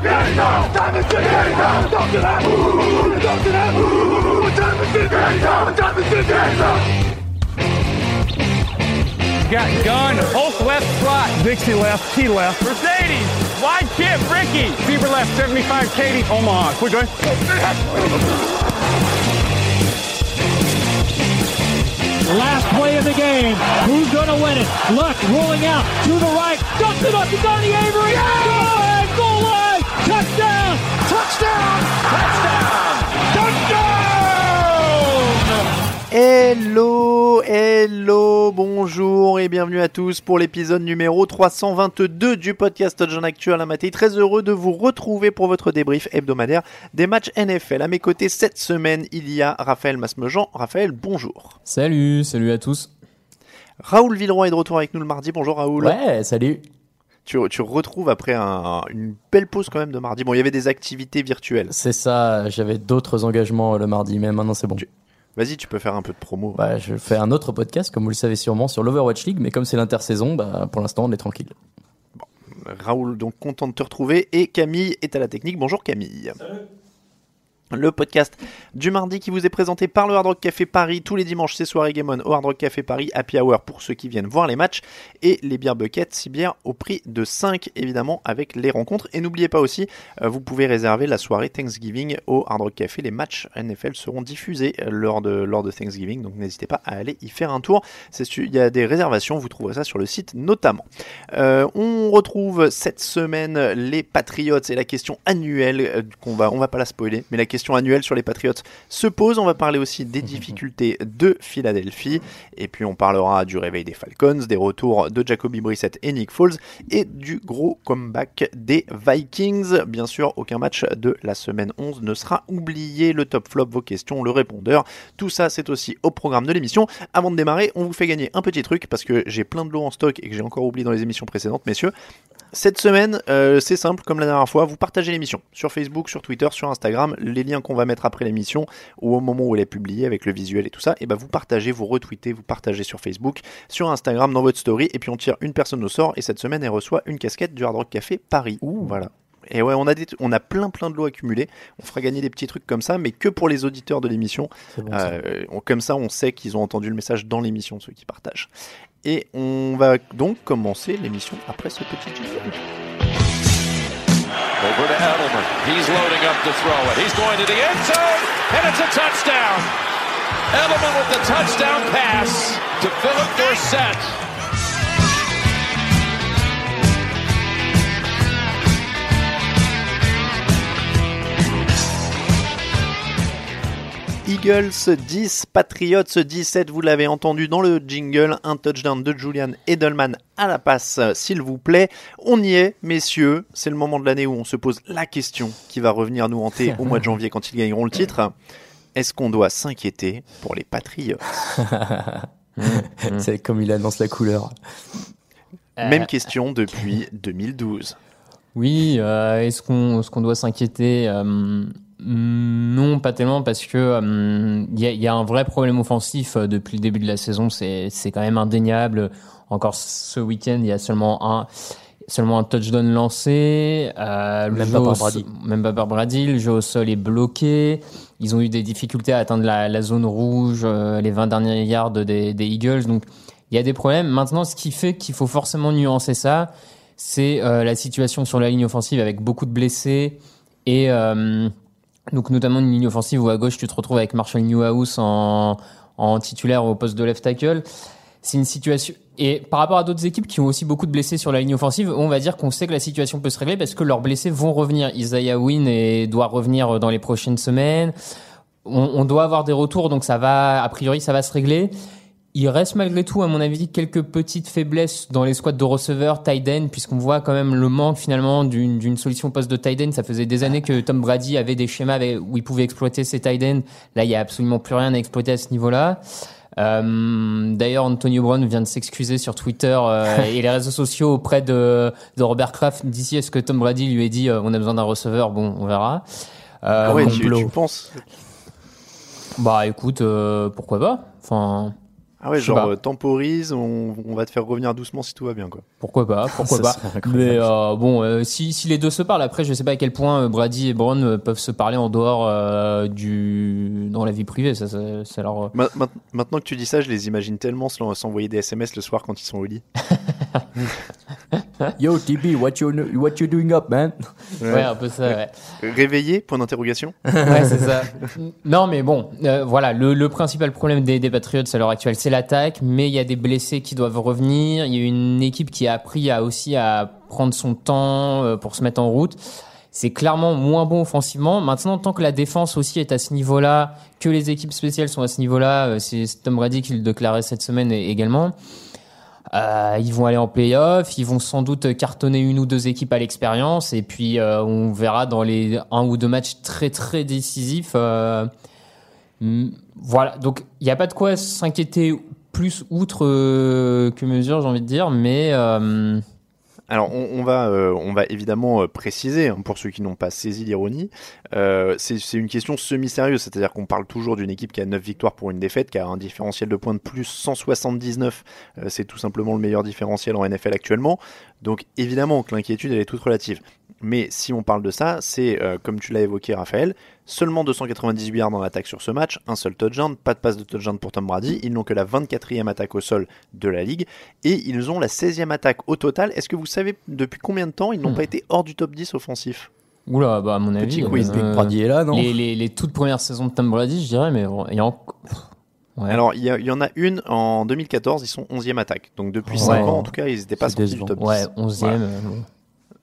What time is it now? What time is it now? Talk to that. Talk to that. Time is it time is it? Got gun, Hulk left slot. Dixie left, T left. Mercedes, wide chip, Ricky. Fever left, 75, Katie, Omaha. Quick going. Last play of the game. Who's going to win it? Luck rolling out to the right. Dumps it up to Donnie Avery. Goal Hello, hello, bonjour et bienvenue à tous pour l'épisode numéro 322 du podcast Touchdown Actu à la matinée. Très heureux de vous retrouver pour votre débrief hebdomadaire des matchs NFL. À mes côtés cette semaine, il y a Raphaël Masmejean. Raphaël, bonjour. Salut, salut à tous. Raoul Villeroy est de retour avec nous le mardi. Bonjour Raoul. Ouais, salut. Tu, tu retrouves après un- une belle pause quand même de mardi. Bon, il y avait des activités virtuelles. C'est ça, j'avais d'autres engagements le mardi, mais maintenant c'est bon. Vas-y, tu peux faire un peu de promo. Bah, je fais un autre podcast, comme vous le savez sûrement, sur l'Overwatch League, mais comme c'est l'intersaison, bah, pour l'instant on est tranquille. Raoul, donc content de te retrouver. Et Camille est à la technique. Bonjour Camille. Le podcast du mardi qui vous est présenté par le Hard Rock Café Paris. Tous les dimanches, c'est soirée Game On au Hard Rock Café Paris. Happy Hour pour ceux qui viennent voir les matchs. Et les bières buckets, 6 bières au prix de 5, évidemment, avec les rencontres. Et n'oubliez pas aussi, euh, vous pouvez réserver la soirée Thanksgiving au Hard Rock Café. Les matchs NFL seront diffusés euh, lors de, lors de Thanksgiving. Donc n'hésitez pas à aller y faire un tour. Il y a des réservations, vous trouverez ça sur le site notamment. Euh, on retrouve cette semaine les Patriots et la question annuelle qu'on va, on va pas la spoiler, mais la question annuelle sur les Patriots se pose. On va parler aussi des difficultés de Philadelphie et puis on parlera du réveil des Falcons, des retours de Jacoby Brissett et Nick Foles et du gros comeback des Vikings. Bien sûr, aucun match de la semaine 11 ne sera oublié. Le top flop, vos questions, le répondeur, tout ça c'est aussi au programme de l'émission. Avant de démarrer, on vous fait gagner un petit truc parce que j'ai plein de lots en stock et que j'ai encore oublié dans les émissions précédentes, messieurs. Cette semaine, euh, c'est simple, comme la dernière fois, vous partagez l'émission sur Facebook, sur Twitter, sur Instagram, les qu'on va mettre après l'émission ou au moment où elle est publiée avec le visuel et tout ça, et ben vous partagez, vous retweetez, vous partagez sur Facebook, sur Instagram, dans votre story, et puis on tire une personne au sort, et cette semaine elle reçoit une casquette du Hard Rock Café Paris. Voilà. Et ouais, on a, des, on a plein plein de lots accumulés. On fera gagner des petits trucs comme ça, mais que pour les auditeurs de l'émission. Bon. Euh, comme ça, on sait qu'ils ont entendu le message dans l'émission, ceux qui partagent. Et on va donc commencer l'émission après ce petit jingle. Over to Edelman. He's loading up to throw it. He's going to the end zone, and it's a touchdown. Edelman with the touchdown pass to Philip Dorsett. Eagles 10, Patriots 17, vous l'avez entendu dans le jingle, un touchdown de Julian Edelman à la passe, s'il vous plaît. On y est, messieurs, c'est le moment de l'année où on se pose la question qui va revenir nous hanter au mois de janvier quand ils gagneront le titre. Est-ce qu'on doit s'inquiéter pour les Patriots? C'est comme il annonce la couleur. Même question depuis 2012. Oui, euh, est-ce qu'on est-ce qu'on doit s'inquiéter Euh, Non, pas tellement, parce que euh, il y, a, il y a un vrai problème offensif euh, depuis le début de la saison. C'est c'est quand même indéniable. Encore ce week-end, il y a seulement un seulement un touchdown lancé. Euh, le Même pas par Brady. Même pas par Brady. Le jeu au sol est bloqué. Ils ont eu des difficultés à atteindre la, la zone rouge, euh, les 20 derniers yards des, des Eagles. Donc, il y a des problèmes. Maintenant, ce qui fait qu'il faut forcément nuancer ça, c'est euh, la situation sur la ligne offensive avec beaucoup de blessés et euh, donc notamment une ligne offensive où à gauche tu te retrouves avec Marshall Newhouse en, en titulaire au poste de left tackle. C'est une situation et par rapport à d'autres équipes qui ont aussi beaucoup de blessés sur la ligne offensive, on va dire qu'on sait que la situation peut se régler parce que leurs blessés vont revenir. Isaiah Wynn et doit revenir dans les prochaines semaines. On, on doit avoir des retours donc ça va a priori ça va se régler. Il reste malgré tout, à mon avis, quelques petites faiblesses dans les squads de receveurs, tight end, puisqu'on voit quand même le manque finalement d'une d'une solution poste de tight end. Ça faisait des années que Tom Brady avait des schémas où il pouvait exploiter ses tight ends. Là, il y a absolument plus rien à exploiter à ce niveau-là. Euh, D'ailleurs, Antonio Brown vient de s'excuser sur Twitter euh, et les réseaux sociaux auprès de, de Robert Kraft d'ici. Est-ce que Tom Brady lui a dit euh, on a besoin d'un receveur? Bon, on verra. Euh, Ah ouais, tu, tu penses? Bah écoute, euh, pourquoi pas? Enfin, Ah ouais, genre euh, temporise, on, on va te faire revenir doucement si tout va bien, quoi. Pourquoi pas, pourquoi pas. Mais euh, bon, euh, si, si les deux se parlent, après, je sais pas à quel point Brady et Brown peuvent se parler en dehors du dans la vie privée. Ça, ça, ça leur. Ma- ma- maintenant que tu dis ça, je les imagine tellement s'en- s'envoyer des SMS le soir quand ils sont au lit. Yo, TB, what you, what you doing up, man? Ouais, un peu ça. Ouais, Réveillé Point d'interrogation. Ouais, c'est ça. Non, mais bon, euh, voilà, le, le principal problème des, des Patriots à l'heure actuelle, c'est l'attaque. Mais il y a des blessés qui doivent revenir. Il y a une équipe qui a appris à aussi à prendre son temps euh, pour se mettre en route. C'est clairement moins bon offensivement. Maintenant, tant que la défense aussi est à ce niveau-là, que les équipes spéciales sont à ce niveau-là, euh, c'est Tom Brady qui le déclarait cette semaine également. Euh, ils vont aller en playoff, ils vont sans doute cartonner une ou deux équipes à l'expérience, et puis euh, on verra dans les un ou deux matchs très très décisifs. euh, voilà, donc il n'y a pas de quoi s'inquiéter plus outre euh, que mesure, j'ai envie de dire, mais Alors, on, va, euh, on va évidemment euh, préciser, hein, pour ceux qui n'ont pas saisi l'ironie, euh, c'est une question semi-sérieuse, c'est-à-dire qu'on parle toujours d'une équipe qui a 9 victoires pour une défaite, qui a un différentiel de points de plus 179, euh, c'est tout simplement le meilleur différentiel en NFL actuellement, donc évidemment que l'inquiétude, elle est toute relative. Mais si on parle de ça, c'est, euh, comme tu l'as évoqué Raphaël, seulement 298 yards en attaque sur ce match, un seul touchdown, pas de passe de touchdown pour Tom Brady, ils n'ont que la 24e attaque au sol de la ligue, et ils ont la 16e attaque au total. Est-ce que vous savez depuis combien de temps ils n'ont Hmm. pas été hors du top 10 offensif? Oula, bah, à mon avis, quiz, euh, Brady est là, non? les, les, les toutes premières saisons de Tom Brady, je dirais, mais bon, il y a encore. Ouais. Alors, il y, en a une en 2014, ils sont 11e attaque. Donc depuis Ouais. 5 ans, en tout cas, ils n'étaient pas sortis du top 10. ouais, 11e. Voilà. euh,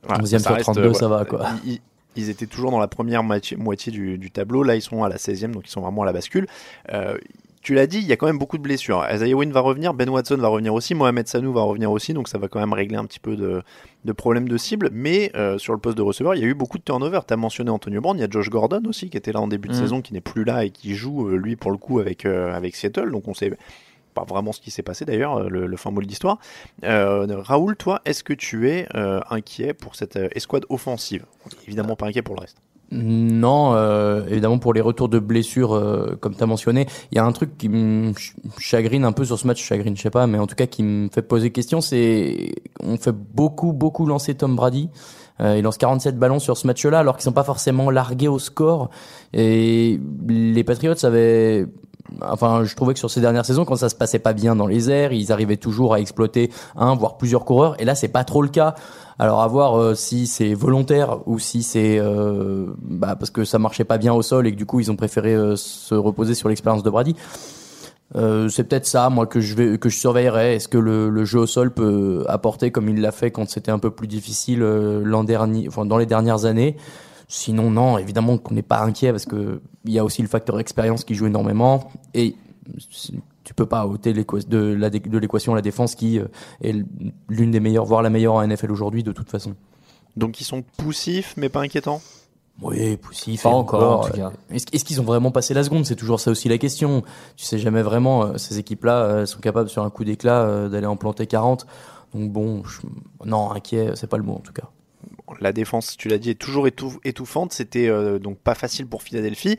Voilà, 11e sur reste, 32, ça va, quoi. Ils, ils- ils étaient toujours dans la première moitié, moitié du, du tableau. Là, ils sont à la 16e, donc ils sont vraiment à la bascule. Euh, tu l'as dit, il y a quand même beaucoup de blessures. Isaiah Wynn va revenir, Ben Watson va revenir aussi, Mohamed Sanou va revenir aussi, donc ça va quand même régler un petit peu de, de problèmes de cible. Mais euh, sur le poste de receveur, il y a eu beaucoup de turnover. Tu as mentionné Antonio Brown, il y a Josh Gordon aussi qui était là en début de Mm. saison, qui n'est plus là et qui joue, euh, lui, pour le coup, avec, euh, avec Seattle. Donc on sait pas vraiment ce qui s'est passé d'ailleurs, le, le fin mot de l'histoire. Euh, Raoul, toi, est-ce que tu es inquiet pour cette escouade offensive? Évidemment pas inquiet pour le reste. Non, euh, évidemment pour les retours de blessures, euh, comme tu as mentionné, il y a un truc qui me ch- chagrine un peu sur ce match, chagrine, je sais pas, mais en tout cas qui me fait poser question, c'est on fait beaucoup beaucoup lancer Tom Brady. Euh, il lance 47 ballons sur ce match-là, alors qu'ils sont pas forcément largués au score. Et les Patriots avaient Enfin, je trouvais que sur ces dernières saisons, quand ça se passait pas bien dans les airs, ils arrivaient toujours à exploiter un, voire plusieurs coureurs. Et là, c'est pas trop le cas. Alors, à voir euh, si c'est volontaire ou si c'est euh, bah, parce que ça marchait pas bien au sol et que du coup, ils ont préféré euh, se reposer sur l'expérience de Brady. Euh, c'est peut-être ça, moi, que je vais, que je surveillerai. Est-ce que le, le jeu au sol peut apporter comme il l'a fait quand c'était un peu plus difficile l'an dernier, enfin dans les dernières années? Sinon, non, évidemment qu'on n'est pas inquiet parce que il y a aussi le facteur expérience qui joue énormément et tu peux pas ôter de l'équation la défense qui euh, est l'une des meilleures, voire la meilleure en NFL aujourd'hui de toute façon. Donc ils sont poussifs, mais pas inquiétants? Oui, poussif. Pas encore, en tout cas. euh, Est-ce qu'ils ont vraiment passé la seconde? C'est toujours ça aussi la question. Tu sais jamais vraiment, euh, ces équipes-là euh, sont capables sur un coup d'éclat euh, d'aller en planter 40. Donc bon, je- non, inquiet, c'est pas le mot en tout cas. La défense, tu l'as dit, est toujours étouf- étouffante. C'était euh, donc pas facile pour Philadelphie.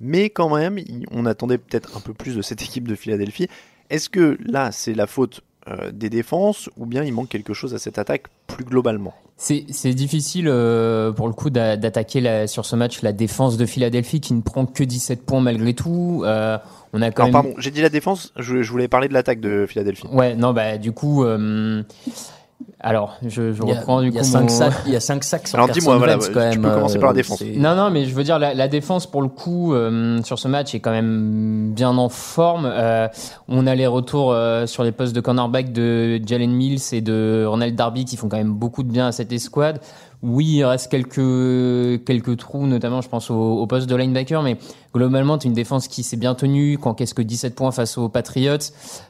Mais quand même, on attendait peut-être un peu plus de cette équipe de Philadelphie. Est-ce que là, c'est la faute euh, des défenses ou bien il manque quelque chose à cette attaque plus globalement? C'est difficile euh, pour le coup d'a- d'attaquer sur ce match la défense de Philadelphie qui ne prend que 17 points malgré tout. Euh, on a quand Alors même pardon, j'ai dit la défense, je, je voulais parler de l'attaque de Philadelphie. Ouais, non, bah du coup, alors je, je reprends du il y coup a cinq mon- sacs, il y a cinq sacs sur Alors dis-moi, voilà, Wentz, tu quand peux même, commencer par la euh, défense. Non, non, mais je veux dire, la, la défense, pour le coup, euh, sur ce match, est quand même bien en forme. Euh, on a les retours euh, sur les postes de cornerback de Jalen Mills et de Ronald Darby qui font quand même beaucoup de bien à cette escouade. Oui, il reste quelques, quelques trous, notamment, je pense, au, au poste de linebacker, mais globalement, c'est une défense qui s'est bien tenue, qui encaisse que 17 points face aux Patriots.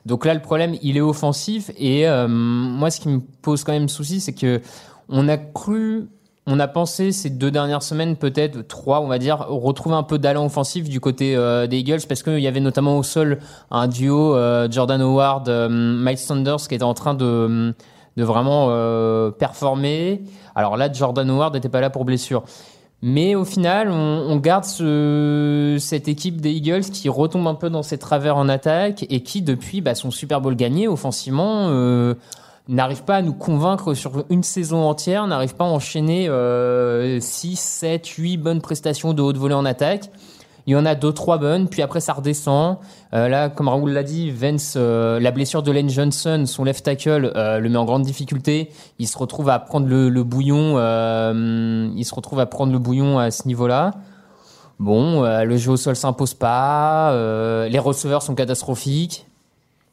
Donc là, le problème, il est offensif. Et euh, moi, ce qui me pose quand même souci, c'est que on a cru on a pensé ces deux dernières semaines, peut-être trois, on va dire, retrouver un peu d'allant offensif du côté euh, des Eagles parce qu'il y avait notamment au sol un duo euh, Jordan Howard, euh, Miles Sanders qui était en train de, de vraiment euh, performer. Alors là, Jordan Howard n'était pas là pour blessure. Mais au final, on, garde ce, cette équipe des Eagles qui retombe un peu dans ses travers en attaque et qui, depuis bah, son Super Bowl gagné offensivement, euh, n'arrive pas à nous convaincre sur une saison entière, n'arrive pas à enchaîner euh, 6, 7, 8 bonnes prestations de haute volée en attaque. Il y en a deux, trois bonnes, puis après ça redescend. Euh, là, comme Raoul l'a dit, Vance, euh, la blessure de Lane Johnson, son left tackle, euh, le met en grande difficulté. Il se retrouve à prendre le, le bouillon. euh, il se retrouve à prendre le bouillon à ce niveau-là. Bon, euh, le jeu au sol s'impose pas. euh, les receveurs sont catastrophiques.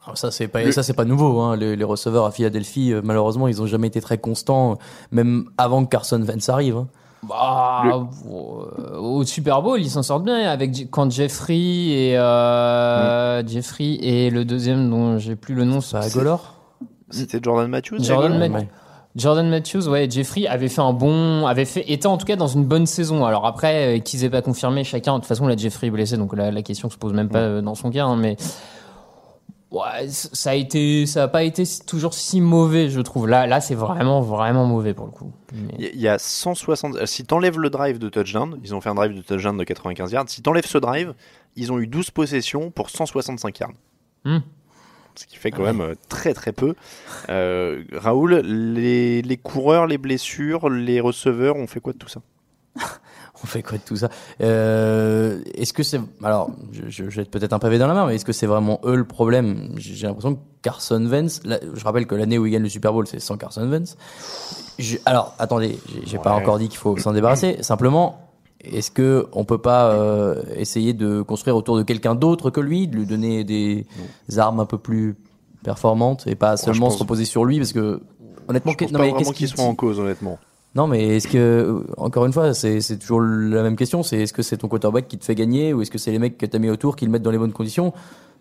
Alors ça c'est pas Le- ça c'est pas nouveau hein. les, les receveurs à Philadelphie malheureusement ils ont jamais été très constants même avant que Carson Wentz arrive hein. Bah, euh, au Super Bowl, ils s'en sortent bien avec quand Jeffrey et euh, Jeffrey et le deuxième dont j'ai plus le nom. Pas Agolor C'était Jordan Matthews Jordan, Agolor Ma- Ouais. Jordan Matthews, ouais, Jeffrey avait fait un bon, avait fait, était en tout cas dans une bonne saison. Alors après, euh, qu'ils aient pas confirmé chacun. De toute façon, la Jeffrey est blessé, donc la, la question se pose même pas euh, dans son cas. hein, mais ouais, ça a été, ça a pas été toujours si mauvais, je trouve. Là, là, c'est vraiment, vraiment mauvais pour le coup. Mais- Il y a- il y a 160. euh, Si t'enlèves le drive de touchdown, ils ont fait un drive de touchdown de 95 yards. Si t'enlèves ce drive, ils ont eu 12 possessions pour 165 yards. Hmm. Ce qui fait quand même euh, très très peu. Euh, Raoul, les, les coureurs, les blessures, les receveurs, on fait quoi de tout ça? on fait quoi de tout ça? Euh, est-ce que c'est alors je, je jette peut-être un pavé dans la main mais est-ce que c'est vraiment eux le problème? J'ai l'impression que Carson Wentz là, je rappelle que l'année où il gagne le Super Bowl c'est sans Carson Wentz. Je- alors attendez j'ai j'ai pas Ouais. encore dit qu'il faut s'en débarrasser. Simplement est-ce que on peut pas euh, essayer de construire autour de quelqu'un d'autre que lui, de lui donner des armes un peu plus performantes et pas seulement se reposer sur lui? Parce que honnêtement Je pense non, pas mais vraiment qu'est-ce qu'ils qui- soient en cause, honnêtement. Non, mais est-ce que, encore une fois, c'est c'est toujours la même question, c'est est-ce que c'est ton quarterback qui te fait gagner ou est-ce que c'est les mecs que t'as mis autour qui le mettent dans les bonnes conditions?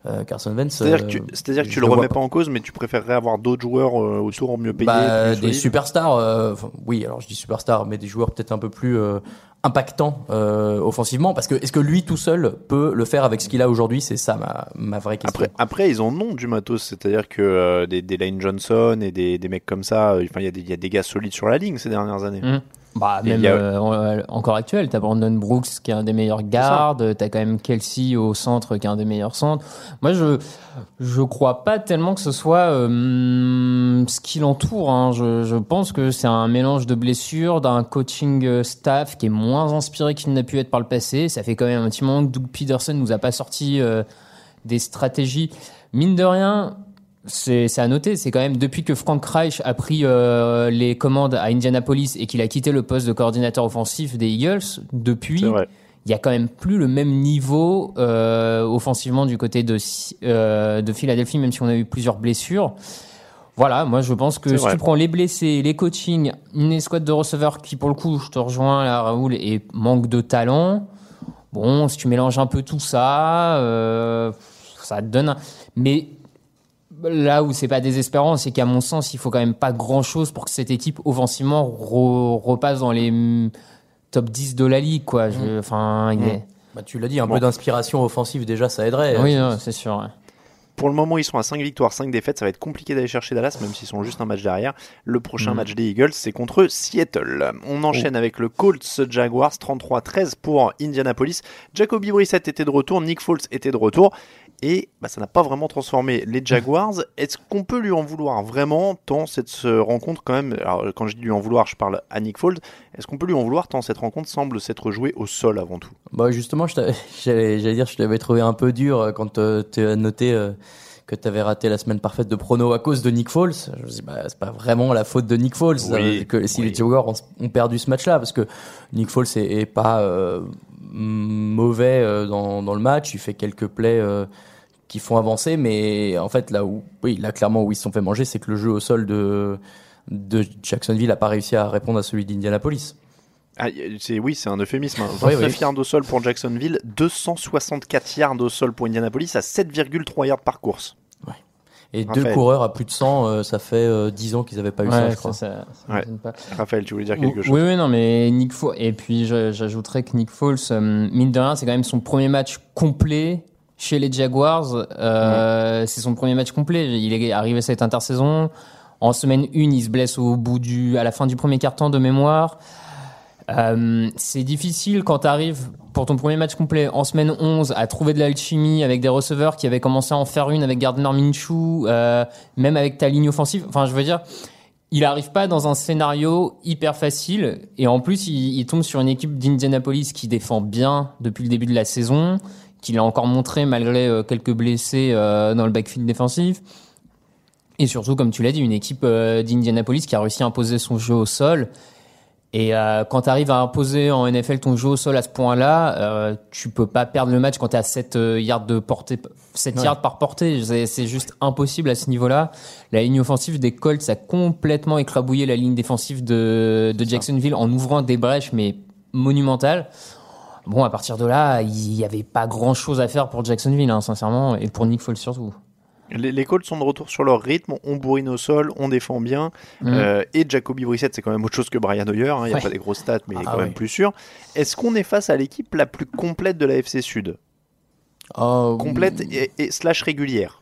Euh, Carson Wentz. C'est-à-dire euh, que tu, c'est-à-dire que tu je le remets pas en cause, mais tu préférerais avoir d'autres joueurs euh, autour mieux payés Bah, des superstars, euh, oui, alors je dis superstars, mais des joueurs peut-être un peu plus euh, impactants euh, offensivement, parce que est-ce que lui tout seul peut le faire avec ce qu'il a aujourd'hui? C'est ça ma, ma vraie question. Après, après, ils en ont du matos, c'est-à-dire que euh, des, des Lane Johnson et des, des mecs comme ça, euh, enfin, il y, a des- il y a des gars solides sur la ligne ces dernières années. Hum. Bah, même a- euh, euh, encore actuel, t'as Brandon Brooks qui est un des meilleurs gardes, t'as quand même Kelsey au centre qui est un des meilleurs centres. Moi, je je crois pas tellement que ce soit euh, ce qui l'entoure. Hein. Je, je pense que c'est un mélange de blessures, d'un coaching euh, staff qui est moins inspiré qu'il n'a pu être par le passé. Ça fait quand même un petit moment que Doug Peterson nous a pas sorti euh, des stratégies. Mine de rien, c'est à noter, c'est quand même depuis que Frank Reich a pris euh, les commandes à Indianapolis et qu'il a quitté le poste de coordinateur offensif des Eagles, depuis, il y a quand même plus le même niveau euh, offensivement du côté de, euh, de Philadelphie, même si on a eu plusieurs blessures. Voilà, moi je pense que si vrai. tu prends les blessés, les coachings, une escouade de receveurs qui pour le coup, je te rejoins là Raoul, et manque de talent, bon, si tu mélanges un peu tout ça, ça te donne... un- Mais là où c'est pas désespérant, c'est qu'à mon sens, il faut quand même pas grand chose pour que cette équipe offensivement re- repasse dans les mm, top 10 de la ligue, quoi. Je- Enfin, est- Bah, tu l'as dit, un Bon. peu d'inspiration offensive déjà, ça aiderait. Oui, c'est sûr. ouais. Pour le moment, ils sont à 5 victoires, 5 défaites. Ça va être compliqué d'aller chercher Dallas, même s'ils sont juste un match derrière. Le prochain match des Eagles, c'est contre Seattle. On enchaîne avec le Colts Jaguars, 33-13 pour Indianapolis. Jacoby Brissett était de retour, Nick Foles était de retour. Et bah, ça n'a pas vraiment transformé les Jaguars. Est-ce qu'on peut lui en vouloir vraiment tant cette rencontre quand même Alors quand je dis lui en vouloir, je parle à Nick Foles. Est-ce qu'on peut lui en vouloir tant cette rencontre semble s'être jouée au sol avant tout? Bah justement, j'allais dire, je t'avais trouvé un peu dur euh, quand euh, tu as noté euh, que tu avais raté la semaine parfaite de prono à cause de Nick Foles. Je me dis, bah, c'est pas vraiment la faute de Nick Foles Oui, euh, que si oui. les Jaguars ont, ont perdu ce match-là, parce que Nick Foles est, est pas euh, mauvais euh, dans, dans le match. Il fait quelques plays qui font avancer, mais en fait là où, oui, là clairement où ils se sont fait manger, c'est que le jeu au sol de de Jacksonville a pas réussi à répondre à celui d'Indianapolis. Ah, c'est oui, c'est un euphémisme. hein. Oui, 29 oui. yards au sol pour Jacksonville, 264 yards au sol pour Indianapolis à 7,3 yards par course. Et deux coureurs à plus de 100, euh, ça fait euh, 10 ans qu'ils avaient pas eu ça, je crois. ça, ça Ouais. m'étonne pas. Raphaël, tu voulais dire quelque Oui, chose Oui, non, mais Nick Foles. Et puis, j'ajouterais que Nick Foles, euh, mine de rien, c'est quand même son premier match complet chez les Jaguars. Euh, C'est son premier match complet. Il est arrivé cette intersaison. En semaine 1, il se blesse au bout du, à la fin du premier quart-temps de mémoire. Euh, c'est difficile quand tu arrives pour ton premier match complet en semaine 11 à trouver de l'alchimie avec des receveurs qui avaient commencé à en faire une avec Gardner Minshew, euh, même avec ta ligne offensive. Enfin, je veux dire, il arrive pas dans un scénario hyper facile et en plus il, tombe sur une équipe d'Indianapolis qui défend bien depuis le début de la saison, qu'il a encore montré malgré euh, quelques blessés euh, dans le backfield défensif. Et surtout, comme tu l'as dit, une équipe d'Indianapolis qui a réussi à imposer son jeu au sol. Et euh, quand tu arrives à imposer en NFL ton jeu au sol à ce point-là, euh, tu peux pas perdre le match quand tu as 7 yards de portée, 7 Ouais. yards par portée. C'est juste impossible à ce niveau-là. La ligne offensive des Colts a complètement écrabouillé la ligne défensive de, de Jacksonville en ouvrant des brèches, mais monumentales. Bon, à partir de là, il y avait pas grand-chose à faire pour Jacksonville, hein, sincèrement, et pour Nick Foles surtout. Les, les Colts sont de retour sur leur rythme, on bourrine au sol, on défend bien. Mm. Euh, et Jacoby Brissett, c'est quand même autre chose que Brian Hoyer. hein, Il n'y a Ouais. pas des grosses stats, mais il est Ah quand ouais. même plus sûr. Est-ce qu'on est face à l'équipe la plus complète de la FC Sud? Oh, Complète et, et slash régulière?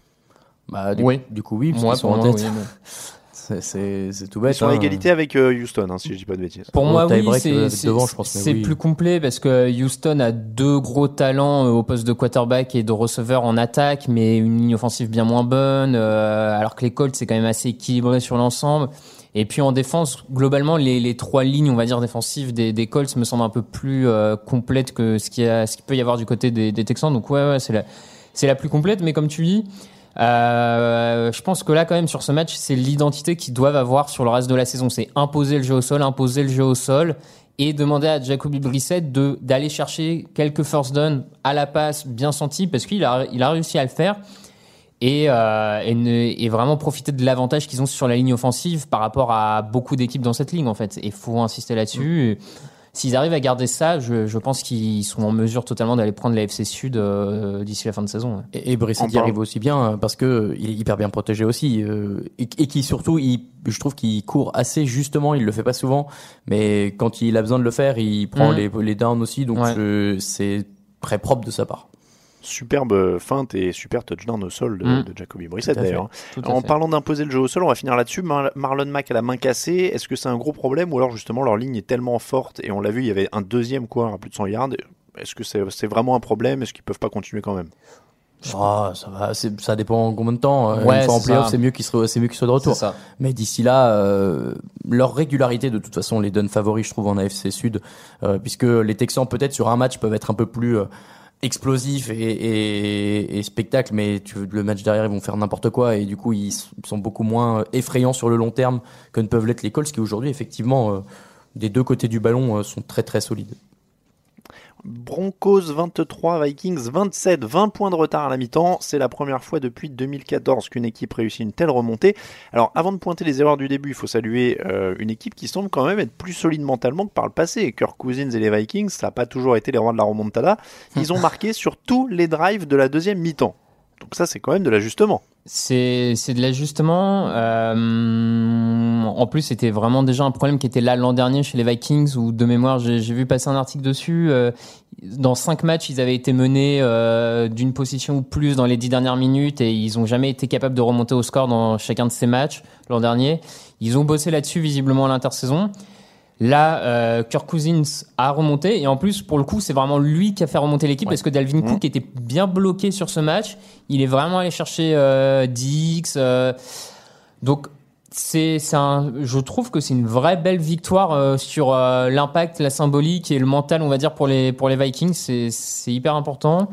Bah, du, Oui. du coup, oui, parce Moi, sont en moi, tête. oui, mais- C'est- C'est c'est tout Ils bête. sont à hein. égalité avec euh, Houston, hein, si je dis pas de bêtises. Pour moi, oui, c'est avec c'est- devant, je pense, mais c'est oui. plus complet parce que Houston a deux gros talents euh, au poste de quarterback et de receveur en attaque, mais une ligne offensive bien moins bonne, euh, alors que les Colts, c'est quand même assez équilibré sur l'ensemble. Et puis en défense, globalement, les, les trois lignes, on va dire, défensives des, des Colts me semblent un peu plus euh, complètes que ce qu'il y a- ce qu'il peut y avoir du côté des, des Texans. Donc ouais, ouais c'est la, c'est la plus complète, mais comme tu dis, euh, je pense que là, quand même, sur ce match, c'est l'identité qu'ils doivent avoir sur le reste de la saison. C'est imposer le jeu au sol, imposer le jeu au sol et demander à Jacoby Brissett de d'aller chercher quelques first down à la passe bien sentis parce qu'il a il a réussi à le faire et, euh, et, vraiment profiter de l'avantage qu'ils ont sur la ligne offensive par rapport à beaucoup d'équipes dans cette ligne en fait. Et faut insister là-dessus. S'ils arrivent à garder ça, je, je pense qu'ils sont en mesure totalement d'aller prendre la FC Sud euh, d'ici la fin de saison. ouais. Et, et En y arrive aussi bien euh, parce que il est hyper bien protégé aussi euh, et, et qui surtout, il, je trouve qu'il court assez justement. Il le fait pas souvent, mais quand il a besoin de le faire, il prend Mhm. les, les downs aussi. Donc Ouais. je- c'est très propre de sa part. Superbe feinte et super touchdown au sol de, Mm. de Jacoby fait. d'ailleurs. À En fait. parlant d'imposer le jeu au sol, on va finir là-dessus. Mar- Marlon Mack à la main cassée, est-ce que c'est un gros problème ou alors justement leur ligne est tellement forte et on l'a vu, il y avait un deuxième coureur à plus de 100 yards. Est-ce que c'est c'est vraiment un problème? Est-ce qu'ils peuvent pas continuer quand même? Ah, ça va, ça dépend en combien de temps. Euh, Ouais, Une fois en playoff, c'est mieux qu'ils soient, c'est mieux qu'ils soient de retour. ça. Mais d'ici là, euh, leur régularité, de toute façon, les donne favoris, je trouve, en AFC Sud, euh, puisque les Texans, peut-être sur un match, peuvent être un peu plus euh, explosifs et, spectacle, mais tu, le match derrière, ils vont faire n'importe quoi, et du coup, ils sont beaucoup moins euh, effrayants sur le long terme que ne peuvent l'être les Colts, qui aujourd'hui, effectivement, euh, des deux côtés du ballon, euh, sont très très solides. Broncos 23, Vikings 27, 20 points de retard à la mi-temps. C'est la première fois depuis 2014 qu'une équipe réussit une telle remontée. Alors avant de pointer les erreurs du début, il faut saluer euh, une équipe qui semble quand même être plus solide mentalement que par le passé. Kirk Cousins et les Vikings, ça n'a pas toujours été les rois de la remontada. Ils ont marqué sur tous les drives de la deuxième mi-temps. Donc ça c'est quand même de l'ajustement. C'est de l'ajustement. Euh, en plus, c'était vraiment déjà un problème qui était là l'an dernier chez les Vikings, où de mémoire, j'ai vu passer un article dessus. euh, dans cinq matchs, ils avaient été menés euh, d'une position ou plus dans les dix dernières minutes, et ils ont jamais été capables de remonter au score dans chacun de ces matchs l'an dernier. Ils ont bossé là-dessus visiblement à l'intersaison. Là, euh, Kirk Cousins a remonté et en plus, pour le coup, c'est vraiment lui qui a fait remonter l'équipe parce que Dalvin Mmh. Cook était bien bloqué sur ce match. Il est vraiment allé chercher euh, Dix. euh, donc, c'est, un, je trouve que c'est une vraie belle victoire euh, sur l'impact, la symbolique et le mental, on va dire, pour les, pour les Vikings. C'est hyper important.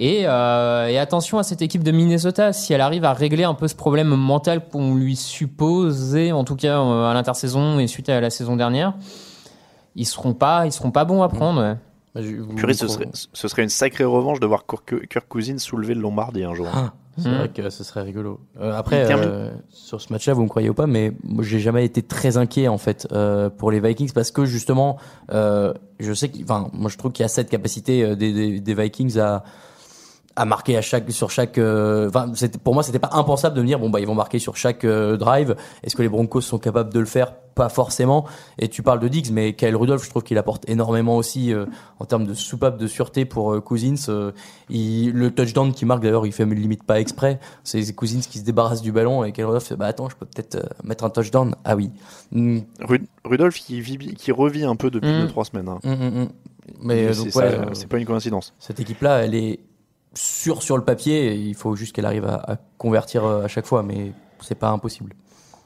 Et, euh, et attention à cette équipe de Minnesota, si elle arrive à régler un peu ce problème mental qu'on lui supposait, en tout cas euh, à l'intersaison et suite à la saison dernière, ils seront pas, ils seront pas bons à prendre. ouais. Bah, je- vous- Purée, vous ce serait, ce serait une sacrée revanche de voir Kirk, Cousins soulever le Lombardie un jour. Ah, c'est Mm. vrai que ce serait rigolo. Euh, après, euh, sur ce match-là, vous me croyez ou pas, mais j'ai jamais été très inquiet en fait euh, pour les Vikings parce que justement, euh, je sais enfin, moi je trouve qu'il y a cette capacité des, des, des Vikings à à marquer à chaque sur chaque euh, enfin pour moi c'était pas impensable de me dire bon bah ils vont marquer sur chaque euh, drive est-ce que les Broncos sont capables de le faire? Pas forcément et tu parles de Diggs mais Kyle Rudolph je trouve qu'il apporte énormément aussi euh, en termes de soupape de sûreté pour Cousins il, le touchdown qu'il marque d'ailleurs il fait limite pas exprès c'est Cousins qui se débarrasse du ballon et Kyle Rudolph fait bah attends je peux peut-être mettre un touchdown ah oui Mm, Ru- Rudolph qui, vit, qui revit un peu depuis Mm. 2-3 semaines. hein. mm, mm. mais ouais, euh, c'est pas une coïncidence. cette équipe-là, elle est sûre sur le papier. il faut juste qu'elle arrive à, à convertir euh, à chaque fois, mais c'est pas impossible.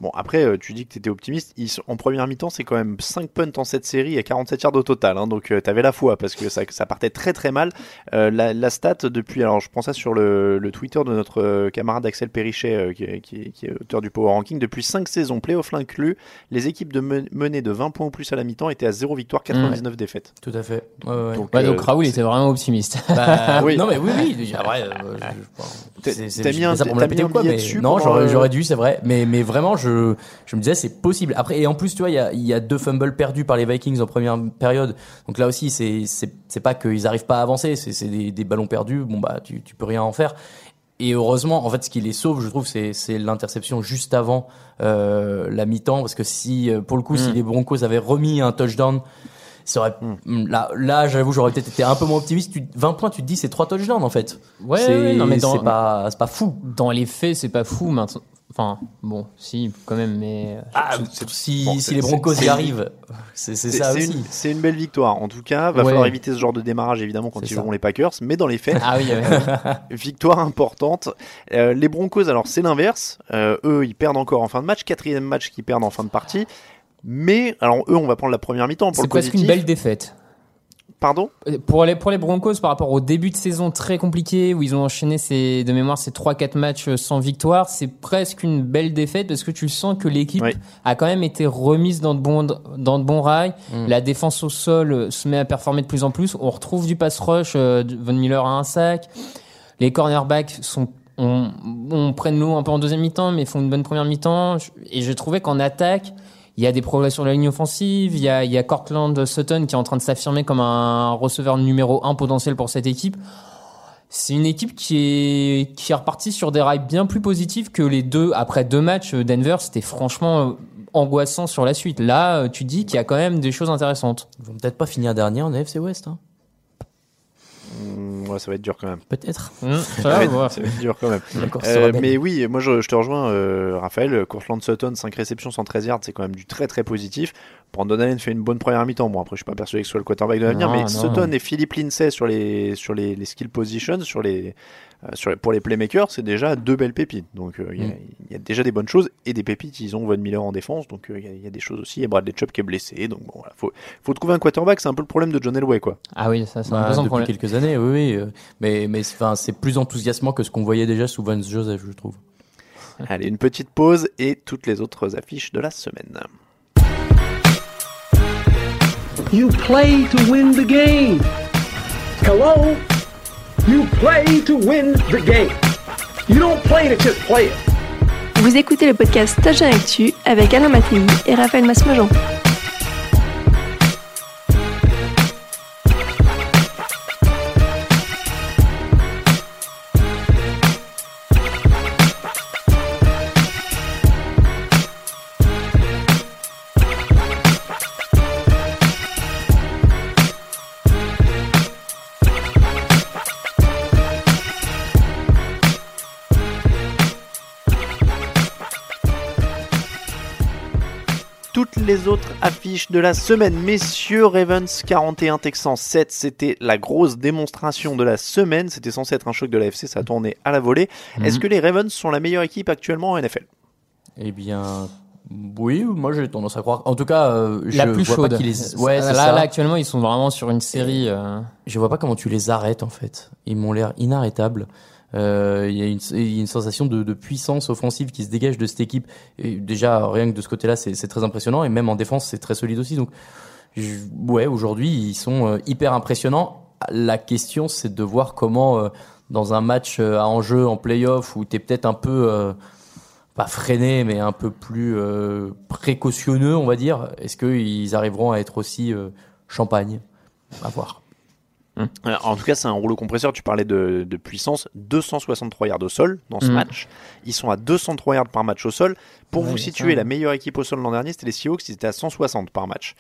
Bon, après, euh, tu dis que tu étais optimiste. Ils sont- en première mi-temps, c'est quand même 5 punts en cette série et 47 yards au total. hein. donc, tu avais la foi parce que ça, ça partait très très mal. Euh, la, la stat depuis, alors je prends ça sur le, le Twitter de notre euh, camarade Axel Perrichet, euh, qui, est- qui est- qui est auteur du Power Ranking. Depuis 5 saisons, playoff inclus, les équipes de men- menées de 20 points ou plus à la mi-temps étaient à 0 victoire, 99 défaites. Tout à fait. Ouais, ouais, ouais. Donc, Ouais, donc euh, Raoul était vraiment optimiste. Bah, Oui. Non, mais oui, oui. Après, euh, je- je- T'as- mis un- mis quoi, billet mais dessus non, euh, j'aurais dû, c'est vrai. Mais, mais vraiment, je, je me disais, c'est possible. Après, et en plus, tu vois, il y a, il y a deux fumbles perdus par les Vikings en première période. Donc là aussi, c'est, c'est, pas qu'ils arrivent pas à avancer, c'est, des, des ballons perdus. Bon, bah, tu, tu peux rien en faire. Et heureusement, en fait, ce qui les sauve, je trouve, c'est, c'est l'interception juste avant euh, la mi-temps, parce que si, euh, pour le coup, si Mm. les Broncos avaient remis un touchdown, ça aurait, là, là, j'avoue, j'aurais peut-être été un peu moins optimiste. Tu, 20 points, tu te dis, c'est trois touchdowns en fait. Ouais, c'est, ouais, non, mais dans- c'est pas, c'est pas fou. Dans les faits, c'est pas fou maintenant. Enfin, bon, si, quand même, mais. Ah, si, bon, si c'est- les Broncos y arrivent, c'est, ça c'est aussi. une, c'est une belle victoire. En tout cas, va Ouais. falloir éviter ce genre de démarrage évidemment quand ils joueront les Packers. Mais dans les faits, Ah oui, ouais. Victoire importante. Euh, les Broncos, alors c'est l'inverse. Euh, eux, ils perdent encore en fin de match. Quatrième match qu'ils perdent en fin de partie. Mais, alors eux, on va prendre la première mi-temps pour c'est le presque positif. une belle défaite. Pardon Pour les, pour les Broncos, par rapport au début de saison très compliqué, où ils ont enchaîné ces, de mémoire ces 3-4 matchs sans victoire, c'est presque une belle défaite parce que tu sens que l'équipe Oui. a quand même été remise dans de bons, dans de bons rails. Mm. La défense au sol euh, se met à performer de plus en plus. On retrouve du pass rush, euh, Von Miller a un sac. Les cornerbacks sont, on, on prenne l'eau un peu en deuxième mi-temps, mais font une bonne première mi-temps. Et j'ai trouvé qu'en attaque, il y a des progrès sur la ligne offensive. Il y a, il y a Cortland Sutton qui est en train de s'affirmer comme un receveur numéro un potentiel pour cette équipe. C'est une équipe qui est, qui est repartie sur des rails bien plus positifs que les deux. Après deux matchs, euh, Denver, c'était franchement euh, angoissant sur la suite. Là, euh, tu dis qu'il y a quand même des choses intéressantes. Ils vont peut-être pas finir dernier en AFC West, hein. Mmh, ouais, ça va être dur quand même. Peut-être. Hum, Ça ça va va, être, ouais. ça va être dur quand même. Euh, mais oui, moi je, je te rejoins, euh, Raphaël. Courtland Sutton, 5 réceptions, 113 yards, c'est quand même du très très positif. Brandon Allen fait une bonne première mi-temps. Bon, après, je suis pas persuadé que ce soit le quarterback de l'avenir, mais non. Sutton et Philippe Lindsay sur les, sur les, les skill positions, sur les, euh, sur les- pour les playmakers, c'est déjà deux belles pépites. Donc euh, il y a- Mm. il y, a déjà des bonnes choses et des pépites. Ils ont Von Miller en défense, donc euh, il y a- il y, a des choses aussi. Et Bradley Chubb qui est blessé, donc bon, voilà, faut, faut trouver un quarterback. C'est un peu le problème de John Elway, quoi. Ah oui, ça, c'est Bah, depuis problème. quelques années, oui, oui. Mais, mais c'est plus enthousiasmant que ce qu'on voyait déjà sous Vance Joseph, je trouve. Allez, une petite pause et toutes les autres affiches de la semaine. You play to win the game. Hello? You play to win the game. You don't play to just play it. Vous écoutez le podcast Touchdown Actu avec Alain Mattei et Raphaël Masmejean. Les autres affiches de la semaine. Messieurs, Ravens 41, Texans 7, c'était la grosse démonstration de la semaine. C'était censé être un choc de la FC, ça a tourné à la volée. Mhm. Est-ce que les Ravens sont la meilleure équipe actuellement en NFL Eh bien, oui, moi j'ai tendance à croire. En tout cas, euh, La je plus vois chaude. pas qu'ils les. Ouais, là, là, actuellement, ils sont vraiment sur une série. euh, Je vois pas comment tu les arrêtes en fait. Ils m'ont l'air inarrêtables. Euh, Il y a une, il y a une sensation de, de puissance offensive qui se dégage de cette équipe. Et déjà, rien que de ce côté-là, c'est très impressionnant. Et même en défense, c'est très solide aussi. Donc, je- ouais, aujourd'hui, ils sont euh, hyper impressionnants. La question, c'est de voir comment, euh, dans un match euh, à enjeu en playoff, où tu es peut-être un peu, euh, pas freiné, mais un peu plus euh, précautionneux, on va dire, est-ce qu'ils arriveront à être aussi euh, champagne? À voir. Euh, En tout cas, c'est un rouleau compresseur. Tu parlais de, de puissance. 263 yards au sol dans ce Mm. match. Ils sont à 203 yards par match au sol. Pour Ouais, vous situer, ça. la meilleure équipe au sol l'an dernier, c'était les Seahawks. Ils étaient à 160 par match.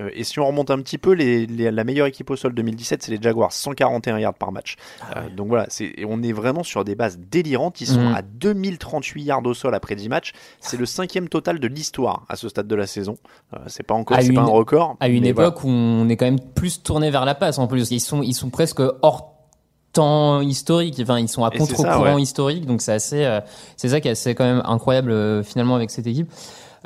Euh, et si on remonte un petit peu, les, les- la meilleure équipe au sol 2017, c'est les Jaguars. 141 yards par match. Euh, donc voilà, et on est vraiment sur des bases délirantes. Ils sont Mm. à 2038 yards au sol après 10 matchs. C'est le cinquième total de l'histoire à ce stade de la saison. Euh, c'est pas encore, pas un record. à une voilà. époque où on est quand même plus tourné vers la passe en plus. Ils sont, ils sont presque hors temps historique. Enfin, ils sont à contre-courant ouais. historique. Donc c'est assez, euh, c'est ça qui est assez quand même incroyable euh, finalement avec cette équipe.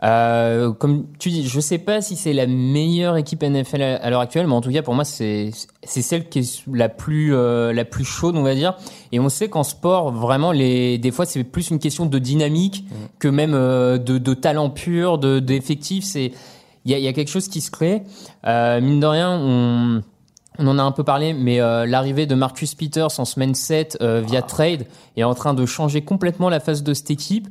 Euh, comme tu dis, je sais pas si c'est la meilleure équipe NFL à, à l'heure actuelle, mais en tout cas pour moi c'est c'est celle qui est la plus euh, la plus chaude on va dire. Et on sait qu'en sport vraiment les des fois c'est plus une question de dynamique que même euh, de, de talent pur, de d'effectifs. C'est il y a, il y a quelque chose qui se crée. Euh, mine de rien, on on en a un peu parlé, mais euh, l'arrivée de Marcus Peters en semaine 7 euh, via trade est en train de changer complètement la face de cette équipe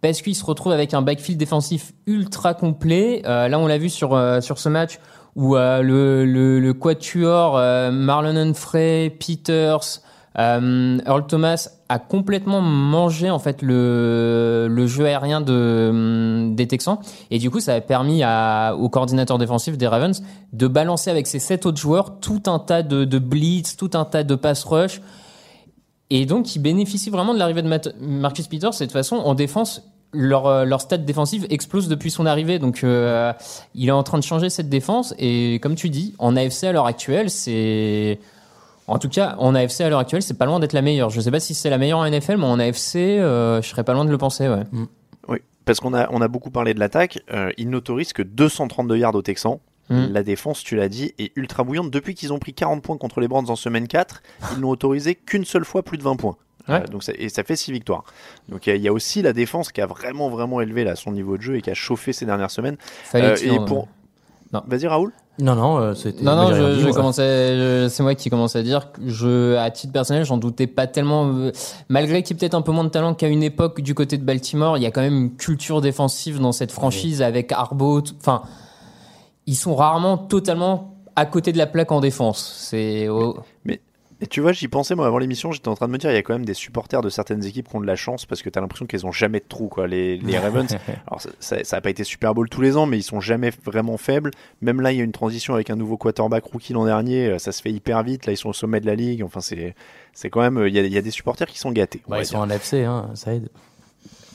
parce qu'il se retrouve avec un backfield défensif ultra complet. Euh, là, on l'a vu sur sur ce match où le, le le quatuor Marlon Humphrey, Peters, euh, Earl Thomas a complètement mangé en fait le jeu aérien hum, des Texans et du coup ça a permis à, au coordinateur défensif des Ravens de balancer avec ses sept autres joueurs tout un tas de, blitz, tout un tas de pass rush et donc, ils bénéficient vraiment de l'arrivée de Marcus Peters. Et de toute façon, en défense, leur, euh, leur stade défensif explose depuis son arrivée. Donc, euh, il est en train de changer cette défense. Et comme tu dis, en AFC à l'heure actuelle, c'est. En tout cas, en AFC à l'heure actuelle, c'est pas loin d'être la meilleure. Je sais pas si c'est la meilleure en NFL, mais en AFC, euh, je serais pas loin de le penser, ouais. Oui, parce qu'on a, on a beaucoup parlé de l'attaque. Euh, ils n'autorisent que 232 yards aux Texans. Mm. La défense, tu l'as dit, est ultra bouillante. Depuis qu'ils ont pris 40 points contre les Brands en semaine 4, ils n'ont autorisé qu'une seule fois plus de 20 points. Ouais. Euh, donc ça, et ça fait 6 victoires. Donc il y a- il y, a aussi la défense qui a vraiment vraiment élevé là, son niveau de jeu et qui a chauffé ces dernières semaines. Fallait-il, et pour... Non. Vas-y Raoul. Non, non, euh, c'était. Non, non, je, commençais, c'est moi qui commençais à dire que je, à titre personnel, j'en doutais pas tellement. euh, Malgré qu'il y ait peut-être un peu moins de talent qu'à une époque du côté de Baltimore, il y a quand même une culture défensive dans cette franchise avec Arbo. Enfin, ils sont rarement totalement à côté de la plaque en défense. C'est oh, Mais et tu vois, j'y pensais moi avant l'émission, j'étais en train de me dire, il y a quand même des supporters de certaines équipes qui ont de la chance parce que tu as l'impression qu'ils ont jamais de trou quoi. Les, les Ravens, alors ça, ça, ça a pas été Super Bowl tous les ans, mais ils sont jamais vraiment faibles. Même là, il y a une transition avec un nouveau quarterback rookie l'an dernier, euh, ça se fait hyper vite. Là, ils sont au sommet de la ligue. Enfin, c'est c'est quand même, euh, il y a, il y a des supporters qui sont gâtés. Bah, ils dire. sont en FC, hein, ça aide.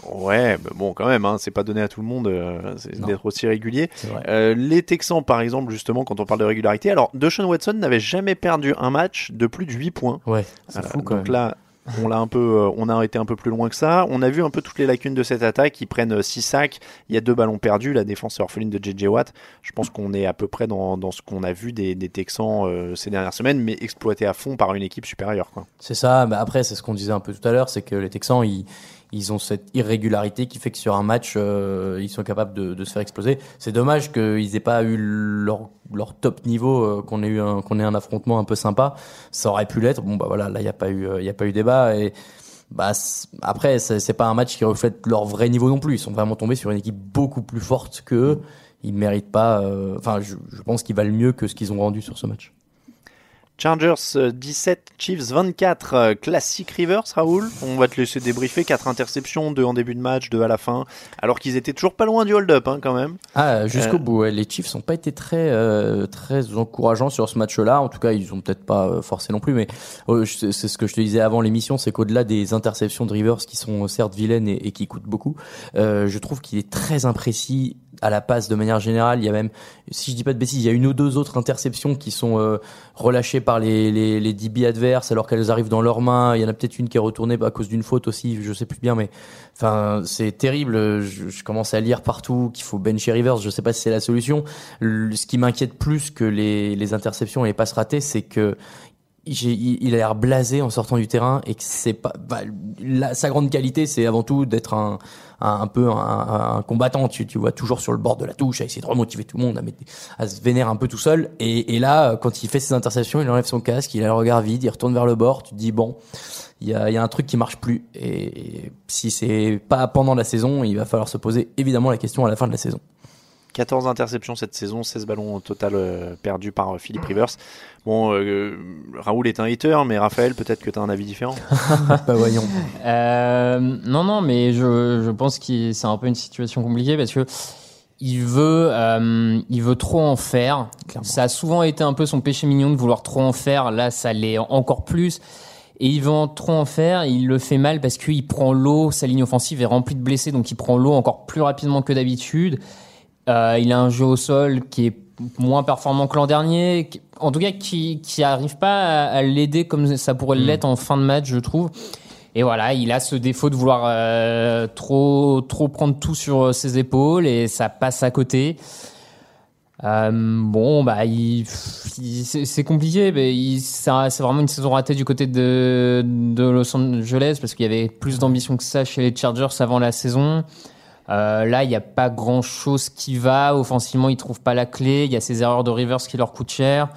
Ouais, mais bon, quand même, hein, c'est pas donné à tout le monde euh, d'être aussi régulier. Euh, les Texans, par exemple, justement, quand on parle de régularité, alors Deshaun Watson n'avait jamais perdu un match de plus de 8 points. Ouais, c'est Euh, fou quand donc même. là, on l'a un peu, on a été un peu plus loin que ça. On a vu un peu toutes les lacunes de cette attaque. Ils prennent 6 sacs. Il y a deux ballons perdus. La défense est orpheline de JJ Watt. Je pense qu'on est à peu près dans, dans ce qu'on a vu des, des Texans euh, ces dernières semaines, mais exploité à fond par une équipe supérieure. C'est ça, mais après, c'est ce qu'on disait un peu tout à l'heure, c'est que les Texans, ils, ils ont cette irrégularité qui fait que sur un match, euh, ils sont capables de, de se faire exploser. C'est dommage qu'ils aient pas eu leur, leur top niveau, euh, qu'on ait eu qu'on ait un affrontement un peu sympa. Ça aurait pu l'être. Bon, bah voilà, là, il n'y a pas eu, euh, il y a pas eu débat et, bah, après, c'est pas un match qui reflète leur vrai niveau non plus. Ils sont vraiment tombés sur une équipe beaucoup plus forte qu'eux. Ils méritent pas, euh, enfin, je, je pense qu'ils valent mieux que ce qu'ils ont rendu sur ce match. Chargers euh, 17, Chiefs 24, euh, classique Rivers, Raoul. On va te laisser débriefer. 4 interceptions, 2 en début de match, 2 à la fin. Alors qu'ils étaient toujours pas loin du hold-up hein, quand même. Ah, jusqu'au Euh, bout. ouais. Les Chiefs n'ont pas été très euh, très encourageants sur ce match-là. En tout cas, ils ont peut-être pas euh, forcé non plus, mais euh, je- c'est ce que je te disais avant l'émission, c'est qu'au-delà des interceptions de Rivers qui sont certes vilaines et, et qui coûtent beaucoup, euh, je trouve qu'il est très imprécis à la passe de manière générale. Il y a même, si je dis pas de bêtises, il y a une ou deux autres interceptions qui sont euh, relâchées par les, les, les DB adverses alors qu'elles arrivent dans leurs mains. Il y en a peut-être une qui est retournée à cause d'une faute aussi, je sais plus bien, mais enfin c'est terrible. Je, je, commence à lire partout qu'il faut bencher Rivers. Je sais pas si c'est la solution. Le, ce qui m'inquiète plus que les, les interceptions et les passes ratées, c'est que il a l'air blasé en sortant du terrain et que c'est pas bah, sa grande qualité c'est avant tout d'être un, un, peu un, combattant. Tu, tu vois toujours sur le bord de la touche à essayer de remotiver tout le monde à, se vénérer un peu tout seul. Et, là quand il fait ses interceptions il enlève son casque il a le regard vide il retourne vers le bord. Tu te dis bon il y a, y a un truc qui marche plus. Et, et si c'est pas pendant la saison il va falloir se poser évidemment la question à la fin de la saison 14 interceptions cette saison, 16 ballons au total euh, perdus par euh, Philippe Rivers. Bon, euh, Raoul est un hater, mais Raphaël, peut-être que tu as un avis différent. bah voyons. Euh, non, non, mais je, je pense que c'est un peu une situation compliquée parce que il veut, euh, il veut trop en faire. Clairement. Ça a souvent été un peu son péché mignon de vouloir trop en faire. Là, ça l'est encore plus. Et il veut en trop en faire. Il le fait mal parce qu'il prend l'eau. Sa ligne offensive est remplie de blessés, donc il prend l'eau encore plus rapidement que d'habitude. Euh, il a un jeu au sol qui est moins performant que l'an dernier, qui- en tout cas qui qui arrive pas à, à l'aider comme ça pourrait l'être en fin de match, je trouve. Et voilà, il a ce défaut de vouloir euh, trop trop prendre tout sur ses épaules et ça passe à côté. Euh, bon, bah, il, il- c'est compliqué, mais c'est vraiment une saison ratée du côté de, de Los Angeles parce qu'il y avait plus d'ambition que ça chez les Chargers avant la saison. Euh, là, il n'y a pas grand chose qui va. Offensivement, ils trouvent pas la clé. Il y a ces erreurs de Rivers qui leur coûtent cher.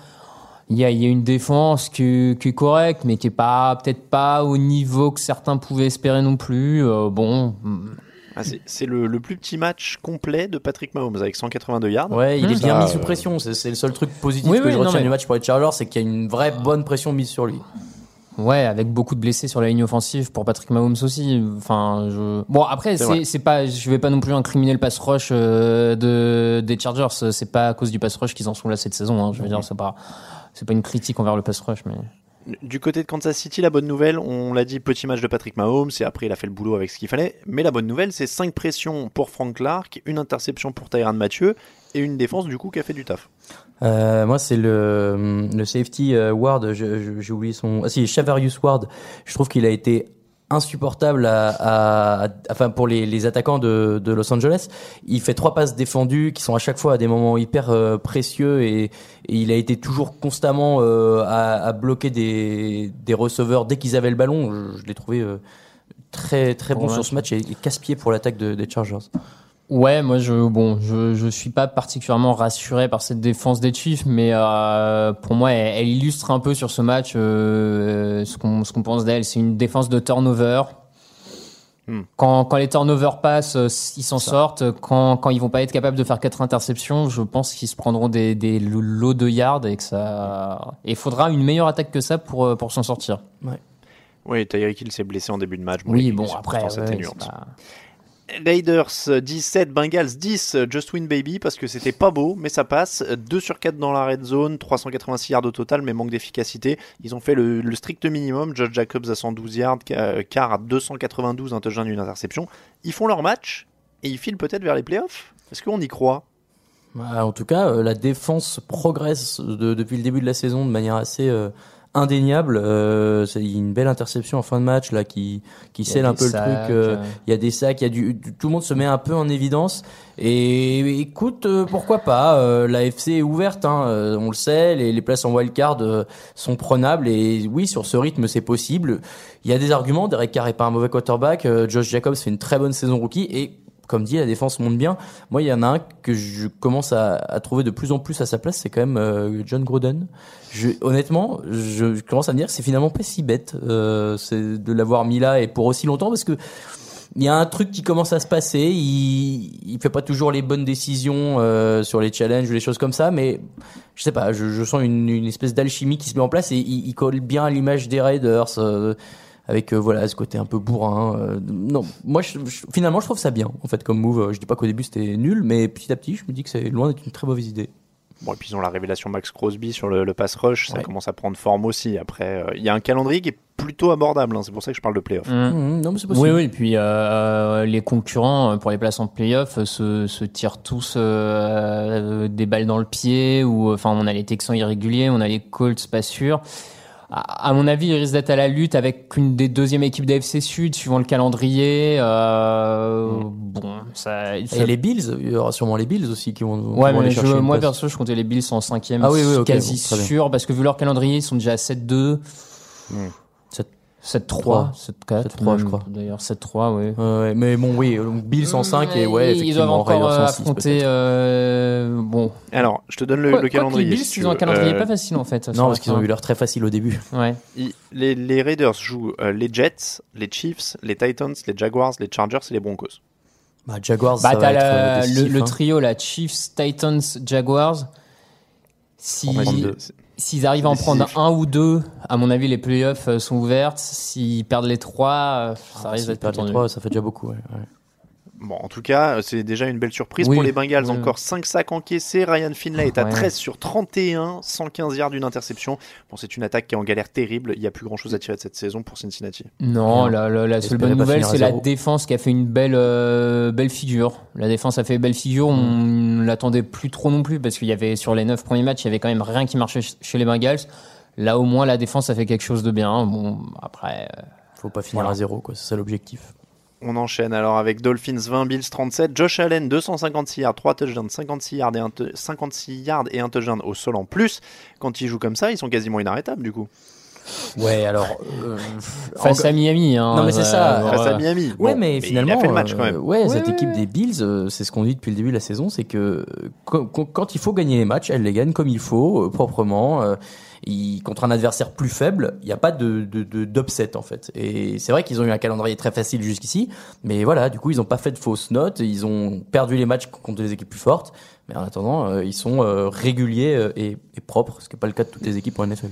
Il y a, il y a une défense qui, qui est correcte, mais qui est pas peut-être pas au niveau que certains pouvaient espérer non plus. Euh, bon, Ah, c'est- le, le plus petit match complet de Patrick Mahomes avec 182 yards. Ouais, il est Ça, bien mis euh, sous pression. C'est c'est le seul truc positif Oui, que oui, je retiens mais- du match pour les Chargers, c'est qu'il y a une vraie bonne pression mise sur lui. Ouais, avec beaucoup de blessés sur la ligne offensive pour Patrick Mahomes aussi. Enfin, je... bon après C'est pas, je vais pas non plus incriminer le pass rush euh, de des Chargers. C'est pas à cause du pass rush qu'ils en sont là cette saison. Hein. Je veux dire, c'est pas c'est pas une critique envers le pass rush, mais Du côté de Kansas City, la bonne nouvelle, on l'a dit, petit match de Patrick Mahomes, et après il a fait le boulot avec ce qu'il fallait. Mais la bonne nouvelle, c'est 5 pressions pour Frank Clark, une interception pour Tyrann Mathieu, et une défense du coup qui a fait du taf. Euh, moi, c'est le, le safety euh, Ward. J'ai oublié son. Ah si, Chavarius Ward. Je trouve qu'il a été insupportable à, à- à- enfin pour les, les attaquants de, de Los Angeles. Il fait trois passes défendues qui sont à chaque fois à des moments hyper euh, précieux et, et il a été toujours constamment euh, à, à bloquer des, des receveurs dès qu'ils avaient le ballon. Je, je l'ai trouvé euh, très très bon Ouais. sur ce match et, et casse-pied pour l'attaque de- des Chargers. Ouais, moi je bon, je je suis pas particulièrement rassuré par cette défense des Chiefs, mais euh, pour moi elle, elle illustre un peu sur ce match euh, ce qu'on ce qu'on pense d'elle. C'est une défense de turnover. Hmm. Quand quand les turnovers passent, euh, ils s'en sortent. Quand quand ils vont pas être capables de faire quatre interceptions, je pense qu'ils se prendront des des lots de yards et que ça. Et il faudra une meilleure attaque que ça pour pour s'en sortir. Oui, Tyreek Hill s'est blessé en début de match. Oui, bon après ouais, atténuantes. c'est pas- Raiders 17, Bengals 10, Just Win Baby, parce que c'était pas beau, mais ça passe. 2 sur 4 dans la red zone, 386 yards au total, mais manque d'efficacité. Ils ont fait le, strict minimum. Josh Jacobs à 112 yards, Ca- Carr à 292, un touchdown, une interception. Ils font leur match et ils filent peut-être vers les playoffs. Est-ce qu'on y croit? Bah, en tout cas, euh, la défense progresse de- depuis le début de la saison de manière assez euh, indéniable. Euh, c'est une belle interception en fin de match là qui qui scelle un peu sacs, le truc. euh, euh. Il y a des sacs, il y a du, du- tout le monde se met un peu en évidence. Et écoute, euh, pourquoi pas euh, La FC est ouverte, hein, euh, on le sait. Les, les places en wildcard euh, sont prenables et oui, sur ce rythme, c'est possible. Il y a des arguments. Derek Carr est pas un mauvais quarterback. euh, Josh Jacobs fait une très bonne saison rookie et comme dit, la défense monte bien. Moi, il y en a un que je commence à, trouver de plus en plus à sa place, c'est quand même euh, John Gruden. Je, honnêtement, je, commence à me dire que c'est finalement pas si bête euh, de l'avoir mis là et pour aussi longtemps parce que il y a un truc qui commence à se passer. Il, il fait pas toujours les bonnes décisions euh, sur les challenges ou les choses comme ça, mais je sais pas. Je, sens une, espèce d'alchimie qui se met en place et il, colle bien à l'image des Raiders. Avec euh, voilà ce côté un peu bourrin. euh, non, moi je, je- finalement je trouve ça bien en fait comme move. Je dis pas qu'au début c'était nul, mais petit à petit je me dis que c'est loin d'être une très mauvaise idée. Bon, et puis ils ont la révélation Max Crosby sur le, le pass rush, ça Ouais. commence à prendre forme aussi. Après, euh, il y a un calendrier qui est plutôt abordable, hein, c'est pour ça que je parle de playoff. Mm. Mmh, non, mais c'est possible. Oui, oui, et puis euh, les concurrents euh, pour les places en playoff euh, se, se tirent tous euh, des balles dans le pied. Ou enfin, on a les Texans irréguliers, on a les Colts pas sûrs. À, à mon avis, ils risquent d'être à la lutte avec une des deuxièmes équipes d'AFC Sud, suivant le calendrier. Euh, Bon, ça. Et ça- les Bills, il y aura sûrement les Bills aussi qui vont. qui Ouais, vont aller mais je- moi place. perso, je comptais les Bills en cinquième, Ah oui, quasi bon, très bien. sûr, parce que vu leur calendrier, ils sont déjà à 7-2. Hmm. 7-3, 7-4. 7-3, je crois. D'ailleurs, 7-3, oui. Ouais, ouais, mais bon, oui, donc Bills en 5 et ouais, ils effectivement, doivent encore Raiders euh, en 6 affronter. euh, bon. Alors, je te donne le, Quoi- le quoi calendrier. Les Bills, si tu ils ont un calendrier Euh, pas facile en fait. Non, parce qu'ils ont eu l'heure très facile au début. Ouais. ils- les, les Raiders jouent euh, les Jets, les Chiefs, les Titans, les Jaguars, les Chargers et les Broncos. Bah, Jaguars, Bah, ça t'as va être la- euh, le, décisif, le hein. trio là, Chiefs, Titans, Jaguars. Si, S'ils arrivent à en prendre un ou deux, à mon avis, les playoffs euh, sont ouvertes. S'ils perdent les trois, euh, ça risque S'ils d'être perdent les tendu. trois, ça fait déjà beaucoup. ouais, ouais. Bon, en tout cas, euh, c'est déjà une belle surprise Oui. pour les Bengals. Oui. Encore 5 sacs encaissés. Ryan Finlay est à Ouais. 13 sur 31, 115 yards d'une interception. Bon, c'est une attaque qui est en galère terrible. Il n'y a plus grand chose à tirer de cette saison pour Cincinnati. Non, la, la- la seule bonne nouvelle, c'est la défense qui a fait une belle, euh, belle figure. La défense a fait belle figure. On Mm. ne l'attendait plus trop non plus parce qu'il y avait sur les neuf premiers matchs, il y avait quand même rien qui marchait ch- chez les Bengals. Là, au moins, la défense a fait quelque chose de bien. Bon, après, euh, Faut pas finir Voilà. à zéro, quoi. C'est ça l'objectif. On enchaîne alors avec Dolphins 20, Bills 37, Josh Allen 256 yards, 3 touchdowns, 56 yards et un, tou- 56 yards et un touchdown au sol en plus. Quand ils jouent comme ça, ils sont quasiment inarrêtables du coup. Ouais, alors. euh, face à Miami. Hein, Non, mais c'est ça. euh, Face à. Miami. Ouais, Bon, mais finalement, il a fait le match euh, quand même. ouais, Ouais, cette ouais, équipe ouais. des Bills, euh, c'est ce qu'on dit depuis le début de la saison, c'est que euh, quand, il faut gagner les matchs, elle les gagne comme il faut, euh, proprement. euh, contre un adversaire plus faible, il n'y a pas de de- de- d'upset en fait. Et c'est vrai qu'ils ont eu un calendrier très facile jusqu'ici, mais voilà, du coup, ils n'ont pas fait de fausses notes, ils ont perdu les matchs contre des équipes plus fortes, mais en attendant, euh, ils sont euh, réguliers euh, et, et propres, ce qui n'est pas le cas de toutes les équipes en NFL.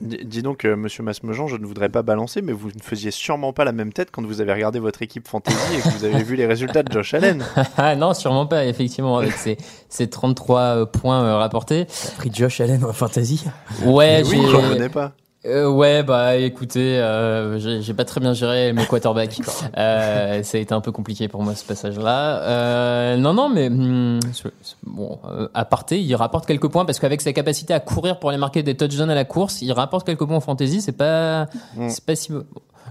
Dis donc, euh, monsieur Masmejean, je ne voudrais pas balancer, mais vous ne faisiez sûrement pas la même tête quand vous avez regardé votre équipe fantasy et que vous avez vu les résultats de Josh Allen. Ah non, sûrement pas, effectivement, avec ces, ces 33 euh, points euh, rapportés. T'as pris Josh Allen en fantasy? Ouais, oui, j'en revenais pas. Euh, ouais, bah écoutez, euh, j'ai pas très bien géré mes quarterbacks. euh, ça a été un peu compliqué pour moi ce passage-là. Euh, non, non, mais ce- bon, euh, à parté, il rapporte quelques points parce qu'avec sa capacité à courir pour aller marquer des touchdowns à la course, il rapporte quelques points en fantasy. C'est pas, Mm. c'est pas si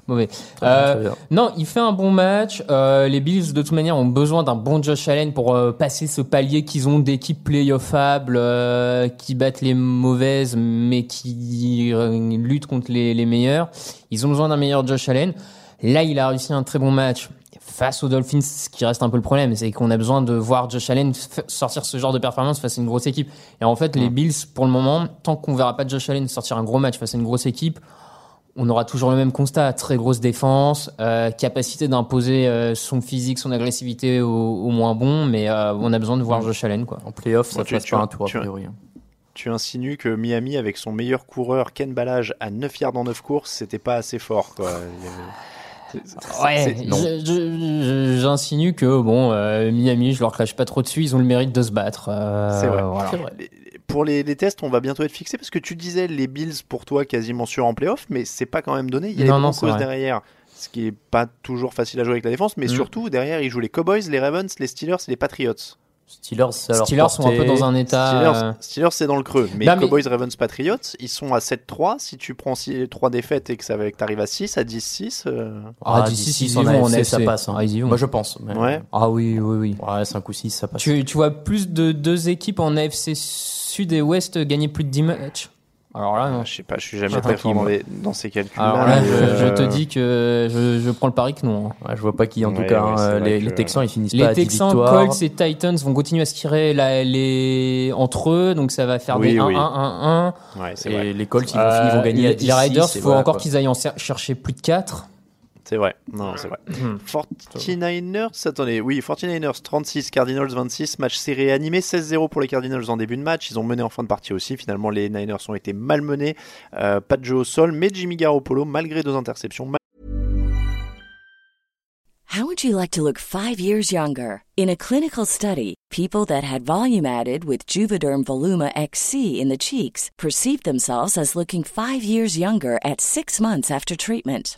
mauvais. Bien, Euh, non, il fait un bon match. Euh, les Bills, de toute manière, ont besoin d'un bon Josh Allen pour euh, passer ce palier qu'ils ont d'équipes playoffables, euh, qui battent les mauvaises, mais qui luttent contre les, les meilleures. Ils ont besoin d'un meilleur Josh Allen. Là, il a réussi un très bon match. Face aux Dolphins, ce qui reste un peu le problème, c'est qu'on a besoin de voir Josh Allen sortir ce genre de performance face à une grosse équipe. Et en fait, les Bills, pour le moment, tant qu'on verra pas Josh Allen sortir un gros match face à une grosse équipe, on aura toujours le même constat très grosse défense, euh, capacité d'imposer euh, son physique, son agressivité au, au moins bon, mais euh, on a besoin de voir Josh Allen quoi. En playoff, ça Bon, tu- passe tu- pas un tour, a tu- priori. hein. Tu insinues que Miami, avec son meilleur coureur Ken Balage à 9 yards en 9 courses, c'était pas assez fort. Quoi. Ouais, j'insinue que bon, euh, Miami, je leur crache pas trop dessus, ils ont le mérite de se battre. euh, C'est vrai. voilà. Pour les, les tests, on va bientôt être fixé parce que tu disais les Bills pour toi quasiment sûr en playoff, mais c'est pas quand même donné. Il y a Non, les non, vrai. derrière, ce qui est pas toujours facile à jouer avec la défense, mais Mm. surtout derrière, ils jouent les Cowboys, les Ravens, les Steelers et les Patriots. Steelers, Steelers sont un peu dans un état. Steelers, euh, Steelers, c'est dans le creux, mais Non, mais- Cowboys, Ravens, Patriots, ils sont à 7-3. Si tu prends 3 défaites et que ça t'arrives à 6, à 10-6, euh, Ah, Ah, d'ici, d'ici, ils en y vont en AFC, AFC. ça passe. hein. Ah, ils y vont. Moi, je pense. mais- ouais. Ah oui, oui, oui. Ouais, 5 ou 6, ça passe. Tu, tu vois plus de deux équipes en AFC Sud et Ouest gagner plus de 10 matchs Alors là, non. Je sais pas, je suis jamais pas qui, dans, les- ces calculs. Alors là, je, je te dis que je, je prends le pari que non. hein. Ouais, je vois pas qui, en tout Ouais, cas. ouais, hein, vrai les, que- les Texans, ils finissent pas Les à 10 Texans. Colts et Titans vont continuer à se tirer la- les... entre eux, donc ça va faire Oui, des 1-1, oui. 1-1. Ouais, c'est Et vrai. les Colts, ils vont, ils vont gagner les, à 10 les Raiders, il faut encore qu'ils aillent en chercher plus de 4. C'est vrai. Non, c'est vrai. 49ers, attendez, oui, 49ers 36, Cardinals 26, match serré animé, 16-0 pour les Cardinals en début de match. Ils ont mené en fin de partie aussi. Finalement, les Niners ont été malmenés. Euh, pas de jeu au sol, mais Jimmy Garoppolo, malgré deux interceptions, How would you like to look five years younger? In a clinical study, people that had volume added with Juvederm Voluma XC in the cheeks perceived themselves as looking five years younger at six months after treatment.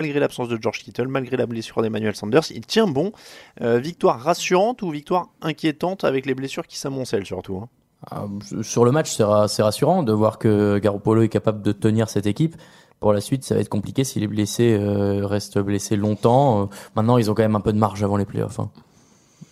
Malgré l'absence de George Kittle, malgré la blessure d'Emmanuel Sanders, il tient bon. Euh, victoire rassurante ou victoire inquiétante avec les blessures qui s'amoncellent surtout hein Ah, Sur le match, c'est ra- c'est rassurant de voir que Garoppolo est capable de tenir cette équipe. Pour la suite, ça va être compliqué s'il est blessé, euh, reste blessé longtemps. Euh, maintenant, ils ont quand même un peu de marge avant les playoffs. hein.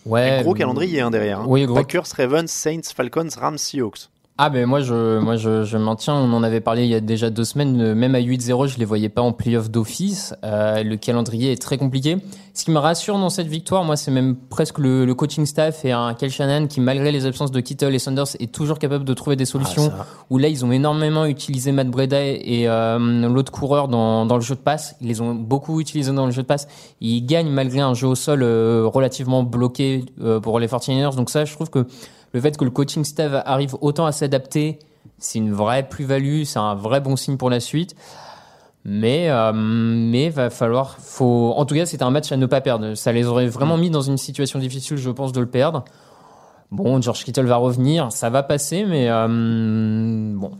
Ouais. Gros calendrier hein, derrière. hein. Oui, gros. Packers, Ravens, Saints, Falcons, Rams, Seahawks. Ah ben moi je moi je, je maintiens, on en avait parlé il y a déjà deux semaines, euh, même à 8-0 je les voyais pas en playoff d'office, Euh, le calendrier est très compliqué. Ce qui me rassure dans cette victoire, moi c'est même presque le, le coaching staff et un Kel Shannon qui malgré les absences de Kittle et Sanders est toujours capable de trouver des solutions, Ah, où là ils ont énormément utilisé Matt Breda et euh, l'autre coureur dans, dans le jeu de passe, ils les ont beaucoup utilisés dans le jeu de passe, ils gagnent malgré un jeu au sol euh, relativement bloqué euh, pour les 49ers, donc ça je trouve que le fait que le coaching staff arrive autant à s'adapter, c'est une vraie plus-value, c'est un vrai bon signe pour la suite. Mais euh, mais va falloir, faut, en tout cas, c'était un match à ne pas perdre. Ça les aurait vraiment mis dans une situation difficile, je pense, de le perdre. Bon, George Kittle va revenir, ça va passer, mais euh, bon.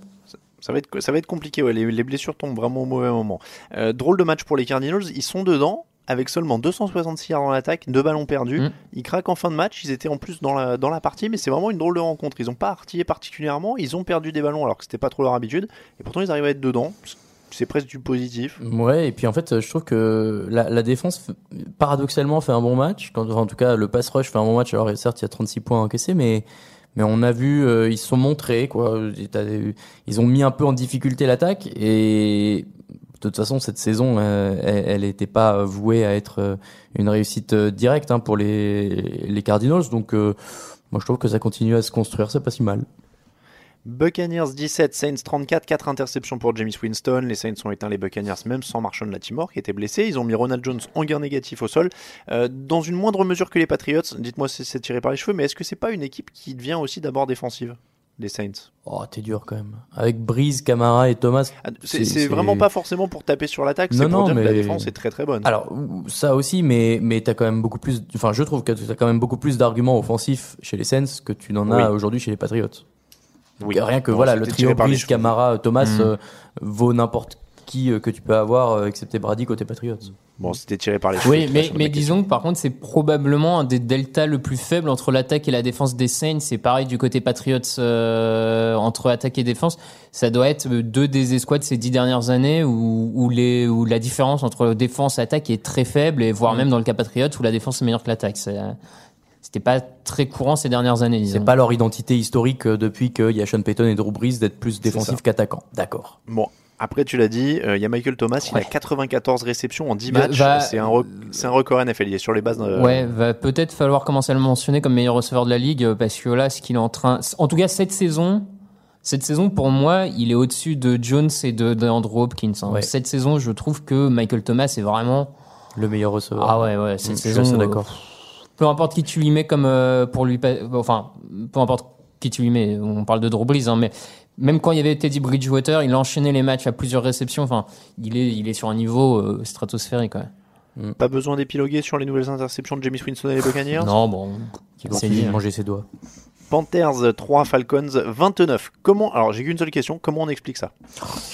Ça va être, ça va être compliqué, les blessures tombent vraiment au mauvais moment. Euh, drôle de match pour les Cardinals, ils sont dedans avec seulement 266 yards dans l'attaque, deux ballons perdus. Mm. Ils craquent en fin de match, ils étaient en plus dans la, dans la partie, mais c'est vraiment une drôle de rencontre. Ils n'ont pas artillé particulièrement, ils ont perdu des ballons alors que c'était pas trop leur habitude, et pourtant ils arrivent à être dedans. C'est presque du positif. Ouais, et puis en fait, je trouve que la, la défense, paradoxalement, fait un bon match. Quand, enfin, en tout cas, le pass rush fait un bon match. Alors, certes, il y a 36 points encaissés, mais, mais on a vu, euh, ils se sont montrés, quoi. Ils ont mis un peu en difficulté l'attaque, et de toute façon, cette saison, euh, elle- n'était pas vouée à être euh, une réussite euh, directe hein, pour les, Cardinals. Donc, euh, moi, je trouve que ça continue à se construire, c'est pas si mal. Buccaneers 17, Saints 34, 4 interceptions pour James Winston. Les Saints ont éteint les Buccaneers même sans Marshall Latimore qui était blessé. Ils ont mis Ronald Jones en guerre négatif au sol. Euh, dans une moindre mesure que les Patriots, dites-moi si c'est tiré par les cheveux, mais est-ce que c'est pas une équipe qui devient aussi d'abord défensive? Les Saints Oh, t'es dur quand même. Avec Breeze, Camara et Thomas. Ah, C'est vraiment pas forcément pour taper sur l'attaque, c'est Non, pour non, dire que la mais- défense est très très bonne. Alors ça aussi, mais mais t'as quand même beaucoup plus. Enfin, je trouve que t'as quand même beaucoup plus d'arguments offensifs chez les Saints que tu n'en as Oui. aujourd'hui chez les Patriots. Donc, Oui. Rien que Bon, voilà, le trio Breeze. Camara, Thomas Mm. euh, vaut n'importe qui euh, que tu peux avoir, euh, excepté Brady côté Patriots. Bon, c'était tiré par les cheveux. Oui, mais, disons que par contre, c'est probablement un des deltas le plus faible entre l'attaque et la défense des Saints. C'est pareil du côté Patriots euh, entre attaque et défense. Ça doit être deux des escouades ces dix dernières années où, où, les, où la différence entre défense et attaque est très faible, et voire même dans le cas Patriots où la défense est meilleure que l'attaque. C'est- C'était pas très courant ces dernières années, disons. C'est pas leur identité historique depuis qu'il y a Sean Payton et Drew Brees d'être plus défensif qu'attaquant. D'accord. Bon, après tu l'as dit, euh, il y a Michael Thomas, il Ouais. a 94 réceptions en 10 Va- matchs. va- C'est un, re- c'est un record NFL, il est sur les bases. de- Ouais, va peut-être falloir commencer à le mentionner comme meilleur receveur de la ligue euh, parce que là, ce qu'il est en train, en tout cas cette saison, cette saison pour moi, il est au-dessus de Jones et de, de Andrew Hopkins. hein. Ouais. Cette saison, je trouve que Michael Thomas est vraiment Le meilleur receveur. ah ouais ouais cette Mm, je suis saison. euh, d'accord. peu importe qui tu lui mets comme euh, pour lui, pa- enfin peu importe qui tu lui mets. On parle de Drew Brees, hein, mais même quand il y avait Teddy Bridgewater, il enchaînait les matchs à plusieurs réceptions. Enfin, il est, il est sur un niveau euh, stratosphérique. Ouais. Pas besoin d'épiloguer sur les nouvelles interceptions de James Winston et les Buccaneers? Non, bon, Qui de manger ses doigts. Panthers 3, Falcons 29. Comment Alors j'ai qu'une seule question, comment on explique ça?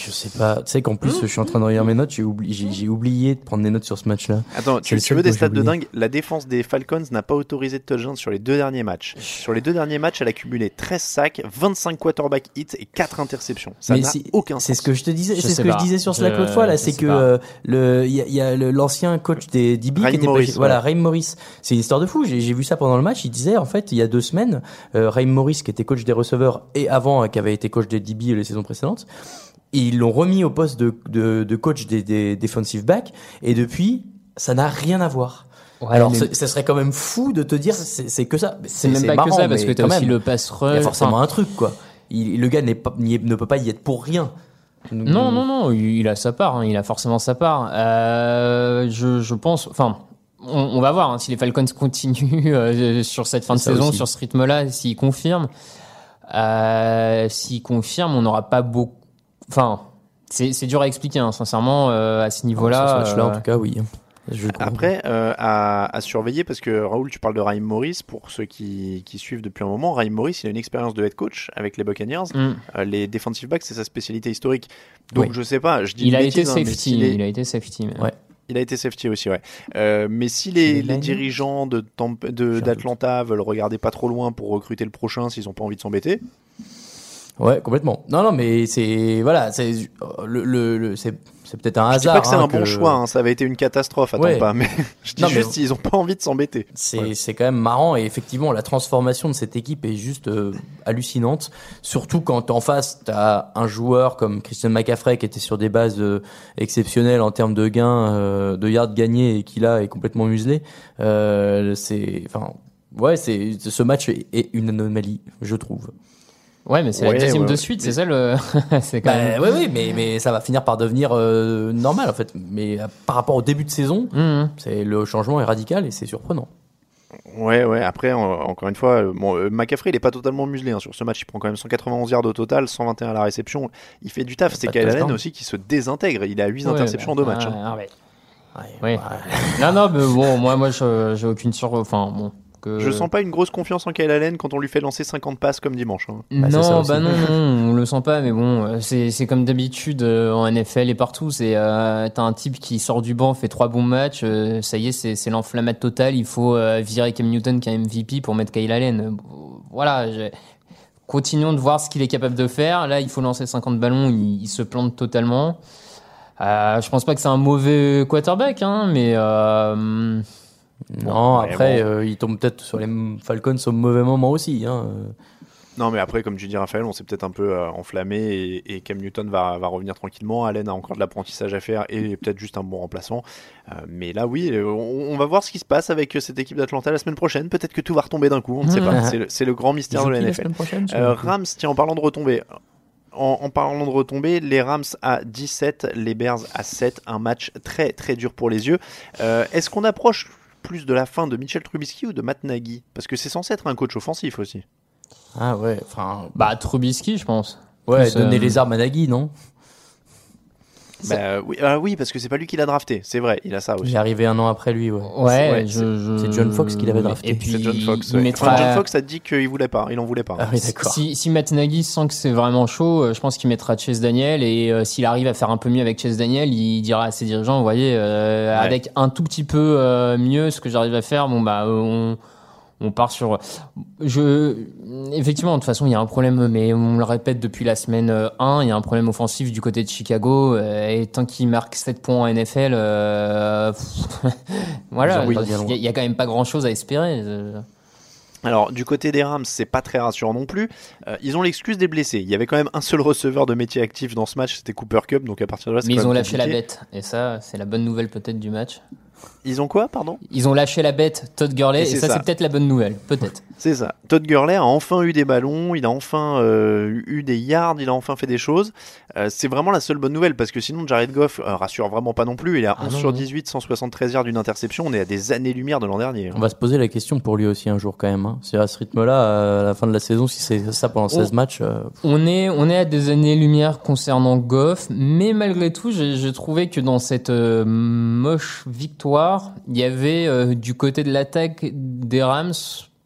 Je sais pas. Tu sais qu'en plus, je suis en train de relire mes notes. J'ai oublié, de prendre des notes sur ce match-là. Attends, C'est tu, veux des stats de dingue? La défense des Falcons n'a pas autorisé de touchdown sur les deux derniers matchs. Sur les deux derniers matchs, elle a cumulé 13 sacs, 25 quarterback hits et 4 interceptions. Ça n'a si- aucun C'est sens. ce que je te disais, Je c'est ce que pas. je disais sur Slack Je- l'autre fois là, c'est que euh, le il y a, l'ancien coach des DB Raheem qui était pas- Morris, voilà ouais. Raheem Morris. C'est une histoire de fou. J'ai j'ai vu ça pendant le match. Il disait en fait il y a deux semaines, euh, Raheem Morris qui était coach des receveurs et avant qui avait été coach des DB les saisons précédentes, ils l'ont remis au poste de, de, de coach des, des defensive backs et depuis ça n'a rien à voir. Ouais, Alors, mais- ce ce serait quand même fou de te dire c'est que ça. C'est même pas marrant, que ça, parce que t'as quand aussi même, le pass Il y a forcément enfin, un truc quoi. Il, le gars pas, est- ne peut pas y être pour rien. Non, non, non, il il a sa part, hein, il a forcément sa part. Euh, je, je pense, enfin, on, on va voir hein, si les Falcons continuent euh, sur cette fin de saison, aussi. sur ce rythme-là, s'ils confirment. Euh, s'ils confirment, on n'aura pas beaucoup. Enfin, c'est dur à expliquer, hein, sincèrement, euh, à ce niveau-là. Sur ce match-là, euh, en tout cas, oui. Je. Après, euh, à, à surveiller, parce que Raoul, tu parles de Raheem Morris, pour ceux qui, qui suivent depuis un moment, Raheem Morris, il a une expérience de head coach avec les Buccaneers. mm. Euh, les defensive backs, c'est sa spécialité historique. Donc Oui. je sais pas, je dis Il une a été bêtise, hein, safety, il a été safety. mais- Ouais. Il a été safety aussi, ouais. Euh, mais si les, dirigeants de Tamp- de- d'Atlanta veulent regarder pas trop loin pour recruter le prochain s'ils ont pas envie de s'embêter, Ouais, complètement. Non, non, mais c'est voilà, c'est le, le, le- c'est c'est peut-être un je dis hasard. pas que c'est hein, un bon choix, hein, ça avait été une catastrophe, attends Ouais. pas, mais je dis Non, mais- juste s'ils ont pas envie de s'embêter. C'est c'est quand même marrant et effectivement la transformation de cette équipe est juste euh, hallucinante. Surtout quand en face t'as un joueur comme Christian McCaffrey qui était sur des bases euh, exceptionnelles en termes de gains, euh, de yards gagnés et qui là est complètement muselé. Euh, c'est enfin ouais c'est ce match est une anomalie je trouve. Ouais, mais c'est Ouais, la deuxième ouais, de suite, c'est ça le. c'est quand Bah, même. ouais, ouais, mais, mais ça va finir par devenir euh, normal en fait. Mais euh, par rapport au début de saison, Mhm. c'est le changement est radical et c'est surprenant. Ouais, ouais, après, en- encore une fois, euh, bon, McCaffrey, il est pas totalement muselé hein, sur ce match. Il prend quand même 191 yards au total, 121 à la réception. Il fait du taf. C'est Kyle Allen aussi qui se désintègre. Il a 8 Ouais, interceptions en bah, deux matchs. hein. ouais. Ouais, Ouais. non, non, mais bon, moi, moi, je- j'ai aucune sur. Enfin, bon. Que... Je sens pas une grosse confiance en Kyle Allen quand on lui fait lancer 50 passes comme dimanche. hein. Bah, non, bah non, non, on le sent pas, mais bon, euh, c'est c'est comme d'habitude euh, en NFL et partout. C'est euh, t'as un type qui sort du banc, fait trois bons matchs, euh, ça y est, c'est l'enflammade totale. Il faut euh, virer Cam Newton qui est MVP pour mettre Kyle Allen. Euh, Voilà, je- continuons de voir ce qu'il est capable de faire. Là, il faut lancer 50 ballons, il, il se plante totalement. Euh, je pense pas que c'est un mauvais quarterback, hein, mais euh, Non, après, bon. euh, il tombe peut-être sur les Falcons au mauvais moment aussi. Hein. Non, mais après, comme tu dis, Raphaël, on s'est peut-être un peu euh, enflammé et, et Cam Newton va, va revenir tranquillement. Allen a encore de l'apprentissage à faire et peut-être juste un bon remplaçant. Euh, mais là, oui, euh, on, on va voir ce qui se passe avec euh, cette équipe d'Atlanta la semaine prochaine. Peut-être que tout va retomber d'un coup, on ne sait pas. C'est le, c'est le grand mystère de la NFL. Euh, Rams, tiens, en parlant de retomber. En, en parlant de retomber, les Rams à 17, les Bears à 7, un match très très dur pour les yeux. Euh, Est-ce qu'on approche plus de la fin de Mitchell Trubisky ou de Matt Nagy? Parce que c'est censé être un coach offensif aussi. Ah ouais, enfin. bah Trubisky, je pense. Ouais, Plus, donner euh, les armes à Nagy, non? Bah, euh, oui, ah oui, parce que c'est pas lui qui l'a drafté, c'est vrai, il a ça Il aussi. est arrivé un an après lui, ouais. Ouais, je, c'est John Fox qui l'avait drafté. Et puis C'est John Fox. il ouais. mettra- Enfin, John Fox a dit qu'il voulait pas, il en voulait pas. Ah oui. Si, si Matt Nagy sent que c'est vraiment chaud, euh, je pense qu'il mettra Chase Daniel et euh, s'il arrive à faire un peu mieux avec Chase Daniel, il dira à ses dirigeants, vous voyez, euh, Ouais. avec un tout petit peu euh, mieux ce que j'arrive à faire, bon bah euh, on on part sur je effectivement de toute façon il y a un problème mais on le répète depuis la semaine euh, 1 il y a un problème offensif du côté de Chicago euh, et tant qu'il marque 7 points en NFL euh, voilà Oui, il bien loin. y, a- quand même pas grand chose à espérer euh. Alors, du côté des Rams, c'est pas très rassurant non plus. Euh, ils ont l'excuse des blessés. Il y avait quand même un seul receveur de métier actif dans ce match, c'était Cooper Cup, donc à partir de là, c'est mais ils ont lâché la bête et ça c'est la bonne nouvelle peut-être du match Ils ont quoi, pardon Ils ont lâché la bête Todd Gurley Et ça, ça. c'est peut-être la bonne nouvelle, peut-être. C'est ça. Todd Gurley a enfin eu des ballons, il a enfin euh, eu des yards, il a enfin fait des choses. Euh, c'est vraiment la seule bonne nouvelle parce que sinon Jared Goff euh, rassure vraiment pas non plus. Il est à Ah 11 non, sur non. 18, 173 yards d'une interception. On est à des années-lumière de l'an dernier. hein. On va se poser la question pour lui aussi un jour quand même. Hein. C'est à ce rythme-là, à la fin de la saison, si c'est ça pendant 16 Oh. matchs. euh, On est, on est à des années-lumière concernant Goff, mais malgré tout, j'ai j'ai trouvé que dans cette euh, moche victoire, il y avait euh, du côté de l'attaque des Rams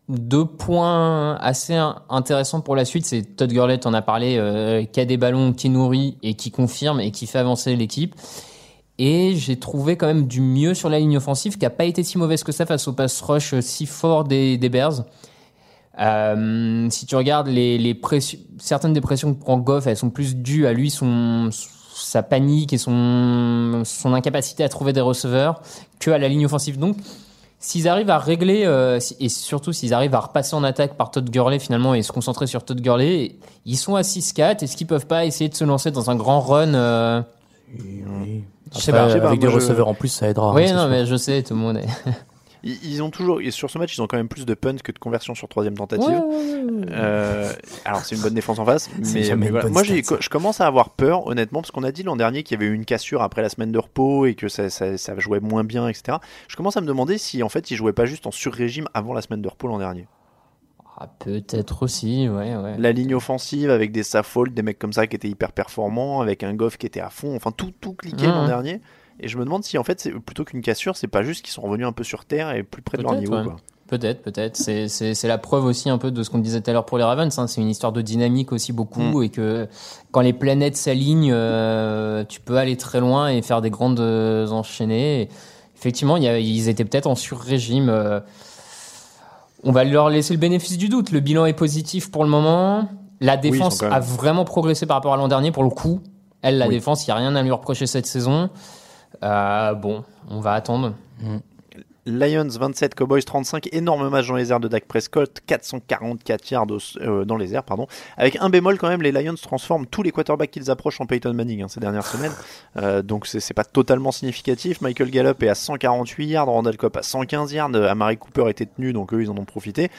deux points assez in- intéressants pour la suite. C'est Todd Gurley, en a parlé, euh, qui a des ballons, qui nourrit et qui confirme et qui fait avancer l'équipe. Et j'ai trouvé quand même du mieux sur la ligne offensive, qui a pas été si mauvaise que ça face au pass rush euh, si fort des, Bears. Si tu regardes certaines des pressions que prend Goff, elles sont plus dues à lui, sa panique et son, son incapacité à trouver des receveurs que à la ligne offensive. Donc, s'ils arrivent à régler, euh, et surtout s'ils arrivent à repasser en attaque par Todd Gurley finalement et se concentrer sur Todd Gurley, ils sont à 6-4. Est-ce qu'ils peuvent pas essayer de se lancer dans un grand run euh, Je sais pas. avec des moi, je- receveurs en plus, ça aidera. Oui, hein, c'est non, sûr. mais je sais, tout le monde est. Ils, ils ont toujours, et sur ce match, ils ont quand même plus de punts que de conversions sur troisième tentative. Ouais, ouais, ouais, ouais. Euh, alors c'est une bonne défense en face, mais, voilà. moi stat, je commence à avoir peur honnêtement parce qu'on a dit l'an dernier qu'il y avait eu une cassure après la semaine de repos et que ça, ça, ça jouait moins bien, etc. Je commence à me demander si en fait ils jouaient pas juste en sur-régime avant la semaine de repos l'an dernier. Ah, peut-être aussi, ouais, ouais. La ligne offensive avec des Saffold, des mecs comme ça qui étaient hyper performants, avec un Goff qui était à fond, enfin tout tout cliqué Mhm. l'an dernier. Et je me demande si en fait c'est plutôt qu'une cassure, c'est pas juste qu'ils sont revenus un peu sur terre et plus près de leur Peut-être, niveau. ouais. Quoi. Peut-être, peut-être. C'est, c'est, c'est la preuve aussi un peu de ce qu'on disait tout à l'heure pour les Ravens. hein. C'est une histoire de dynamique aussi beaucoup Mm. et que quand les planètes s'alignent, euh, tu peux aller très loin et faire des grandes euh, enchaînées. Et effectivement, il y a- ils étaient peut-être en sur-régime. euh. on va leur laisser le bénéfice du doute. Le bilan est positif pour le moment. La défense a vraiment progressé par rapport à l'an dernier pour le coup. Elle, la Oui. défense, il n'y a rien à lui reprocher cette saison. Euh, bon, on va attendre. Lions 27, Cowboys 35, énorme match dans les airs de Dak Prescott, 444 yards euh, dans les airs, pardon. Avec un bémol quand même, les Lions transforment tous les quarterbacks qu'ils approchent en Peyton Manning hein, ces dernières semaines, Euh, donc c'est pas totalement significatif. Michael Gallup est à 148 yards, Randall Cobb à 115 yards, Amari Cooper était tenu, donc eux ils en ont profité.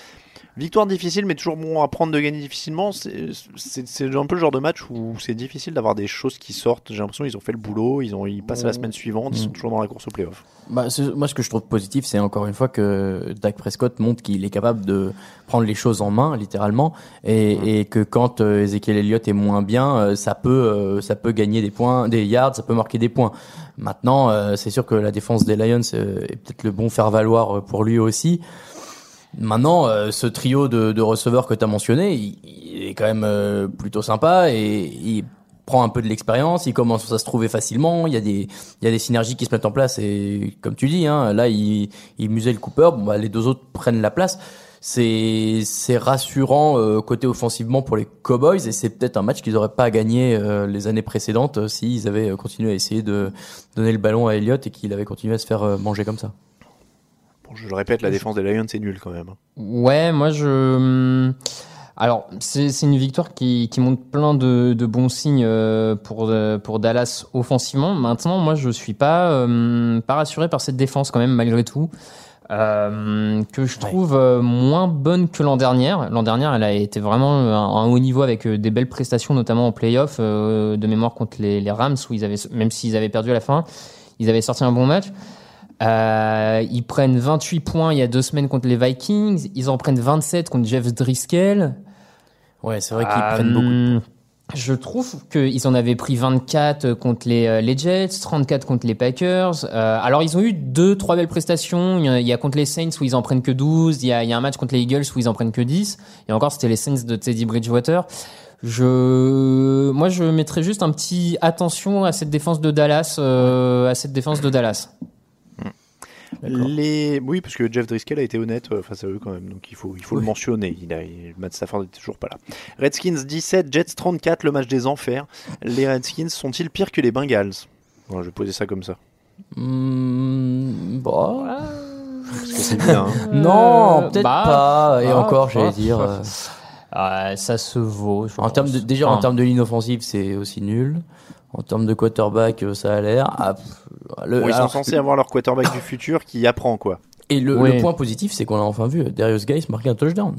Victoire difficile, mais toujours bon à prendre de gagner difficilement. C'est c'est- c'est un peu le genre de match où c'est difficile d'avoir des choses qui sortent. J'ai l'impression qu'ils ont fait le boulot, ils, ont, ils passent à la semaine suivante, ils sont toujours dans la course au playoff. Bah, moi, ce que je trouve positif, c'est encore une fois que Dak Prescott montre qu'il est capable de prendre les choses en main, littéralement, et, et que quand euh, Ezekiel Elliott est moins bien, euh, ça peut, euh, ça peut gagner des points, des yards, ça peut marquer des points. Maintenant, euh, c'est sûr que la défense des Lions est peut-être le bon faire valoir euh, pour lui aussi. Maintenant, euh, ce trio de, de receveurs que tu as mentionné, il, est quand même euh, plutôt sympa et il prend un peu de l'expérience, il commence à se trouver facilement, il y a des il y a des synergies qui se mettent en place et comme tu dis hein, là il il musait le Cooper, bon bah les deux autres prennent la place. C'est rassurant euh, côté offensivement pour les Cowboys et c'est peut-être un match qu'ils auraient pas gagné euh, les années précédentes euh, s'ils avaient euh, continué à essayer de donner le ballon à Elliott et qu'il avait continué à se faire manger comme ça. Bon, je le répète, la défense des Lions c'est nul quand même. hein. Ouais, moi je. Alors, c'est une victoire qui, qui montre plein de, de bons signes euh, pour, euh, pour Dallas offensivement. Maintenant, moi, je suis pas, euh, pas rassuré par cette défense quand même, malgré tout. Euh, que je trouve euh, moins bonne que l'an dernier. L'an dernier, elle a été vraiment un, un haut niveau avec euh, des belles prestations, notamment en playoff, euh, de mémoire contre les, les Rams, où ils avaient, même s'ils avaient perdu à la fin, ils avaient sorti un bon match. Euh, ils prennent 28 points il y a deux semaines contre les Vikings. Ils en prennent 27 contre Jeff Driscoll. Ouais, c'est vrai qu'ils Euh, prennent beaucoup de points. Je trouve qu'ils en avaient pris 24 contre les, euh, les Jets, 34 contre les Packers. Euh, alors, ils ont eu deux, trois belles prestations. Il y, a, il y a contre les Saints où ils en prennent que 12. Il y, a, il y a un match contre les Eagles où ils en prennent que 10. Et encore, c'était les Saints de Teddy Bridgewater. Je, moi, je mettrais juste un petit attention à cette défense de Dallas, euh, à cette défense de Dallas. Les... Oui, parce que Jeff Driscoll a été honnête euh, face à eux quand même, donc il faut, il faut le mentionner. Il a... il- Matt Stafford n'est toujours pas là. Redskins 17, Jets 34, le match des enfers. Les Redskins sont-ils pires que les Bengals? Bon, Je vais poser ça comme ça. Hmm, bon. Parce que c'est bien. hein. Non, peut-être bah, pas. Et ah, encore, j'allais dire. euh, ça se vaut. en termes de, déjà, en termes de ligne offensive, c'est aussi nul. En termes de quarterback, euh, ça a l'air. Ah, le- Bon, ils sont censés avoir leur quarterback du futur qui apprend quoi. Et le, Oui. le point positif, c'est qu'on a enfin vu Darius Guy marquer un touchdown.